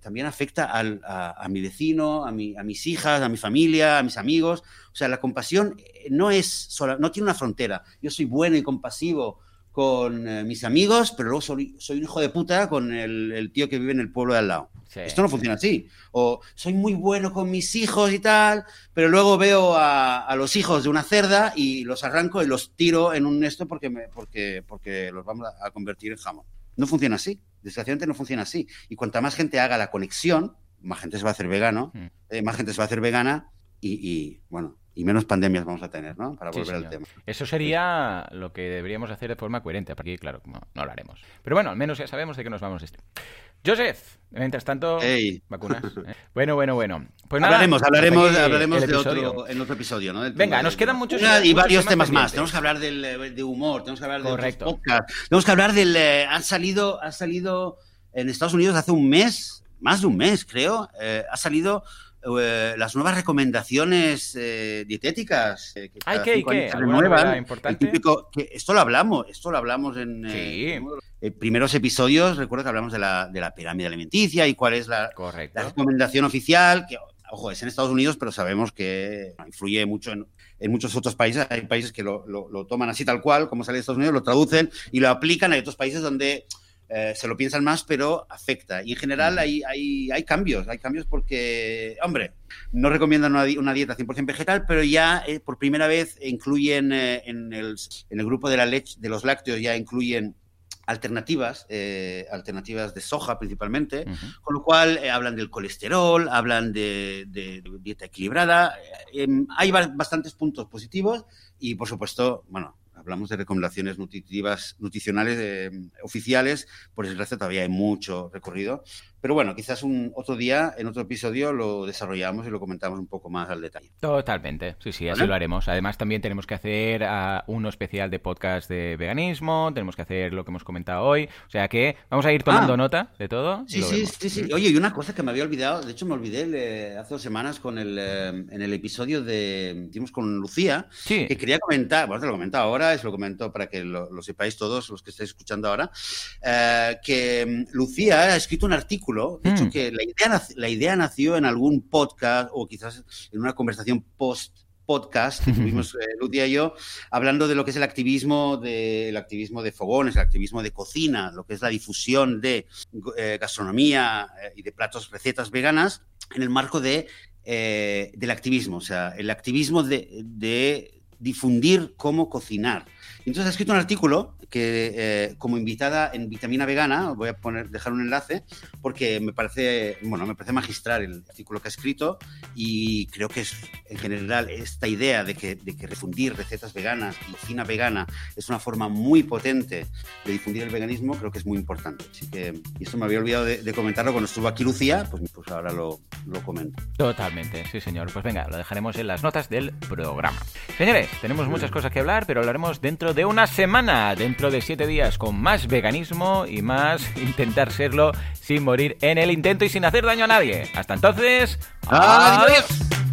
también afecta al, a, a, mi vecino, a, mi, a mis hijas, a mi familia, a mis amigos. O sea, la compasión no es sola, no tiene una frontera. Yo soy bueno y compasivo con eh, mis amigos, pero luego soy, soy, un hijo de puta con el, tío que vive en el pueblo de al lado. Esto no funciona así. O soy muy bueno con mis hijos y tal, pero luego veo a, los hijos de una cerda y los arranco y los tiro en un esto porque, me, porque, porque los vamos a, convertir en jamón. No funciona así. Desgraciadamente no funciona así. Y cuanta más gente haga la conexión, más gente se va a hacer vegano, hmm. eh, más gente se va a hacer vegana y, y bueno, y menos pandemias vamos a tener, ¿no? Para volver al tema. Eso sería lo que deberíamos hacer de forma coherente, porque claro, no, no, lo haremos. Pero bueno, al menos ya sabemos de qué nos vamos a este. Joseph, mientras tanto, vacunas. ¿eh? Bueno, bueno, bueno. Pues nada, hablaremos, hablaremos, hablaremos de otro, en otro episodio, ¿no? Venga, nos quedan muchos. y varios temas más. Tenemos que hablar del, eh, de humor, tenemos que hablar de Correcto. podcast. Tenemos que hablar del. Eh, ha salido, ha salido en Estados Unidos hace un mes, más de un mes, creo. ha salido eh, las nuevas recomendaciones eh, dietéticas eh, que ¿Hay que, qué? importante? que esto lo hablamos, esto lo hablamos en, primeros episodios. Recuerdo que hablamos de la, de la pirámide alimenticia y cuál es la, la, recomendación oficial, que, ojo, es en Estados Unidos, pero sabemos que influye mucho en, en muchos otros países. Hay países que lo, lo, lo, toman así tal cual, como sale de Estados Unidos, lo traducen y lo aplican. Hay otros países donde eh, se lo piensan más, pero afecta. Y en general hay, hay, hay, cambios, hay cambios porque, hombre, no recomiendan una, una dieta 100% vegetal, pero ya eh, por primera vez incluyen eh, en, el, en, el, grupo de la leche, de los lácteos, ya incluyen alternativas, alternativas de soja principalmente, con lo cual hablan del colesterol, hablan de, de dieta equilibrada, em, hay bastantes puntos positivos y por supuesto, bueno, hablamos de recomendaciones nutritivas, nutricionales eh, oficiales, por desgracia todavía hay mucho recorrido, pero bueno, quizás un otro día, en otro episodio, lo desarrollamos y lo comentamos un poco más al detalle. Totalmente, sí, sí, así lo haremos. Además, también tenemos que hacer uh, uno especial de podcast de veganismo, tenemos que hacer lo que hemos comentado hoy. O sea que vamos a ir tomando ah. nota de todo. Sí, sí, sí, sí, Oye, y una cosa que me había olvidado, de hecho me olvidé hace dos semanas con el, eh, en el episodio de, hicimos con Lucía, que quería comentar, bueno, te lo comento ahora, se lo comento para que lo, sepáis todos los que estáis escuchando ahora, uh, que mm, Lucía ha escrito un artículo de hecho, mm. que la idea, la idea nació en algún podcast o quizás en una conversación post podcast que [laughs] tuvimos eh, Lucia y yo, hablando de lo que es el activismo de, el activismo de fogones, el activismo de cocina, lo que es la difusión de eh, gastronomía eh, y de platos, recetas veganas en el marco de, del activismo, o sea, el activismo de, de difundir cómo cocinar. Entonces ha escrito un artículo que eh, como invitada en Vitamina Vegana, voy a poner, dejar un enlace, porque me parece, bueno, me parece magistral el artículo que ha escrito y creo que es, en general, esta idea de que, de que refundir recetas veganas y cocina vegana es una forma muy potente de difundir el veganismo, creo que es muy importante. Así que, y esto me había olvidado de, comentarlo cuando estuvo aquí Lucía, pues, pues ahora lo, lo comento. Totalmente, sí señor. Pues venga, lo dejaremos en las notas del programa. Señores, tenemos muchas cosas que hablar, pero hablaremos dentro dentro de una semana, dentro de siete días, con más veganismo y más [laughs] intentar serlo sin morir en el intento y sin hacer daño a nadie. Hasta entonces, adiós.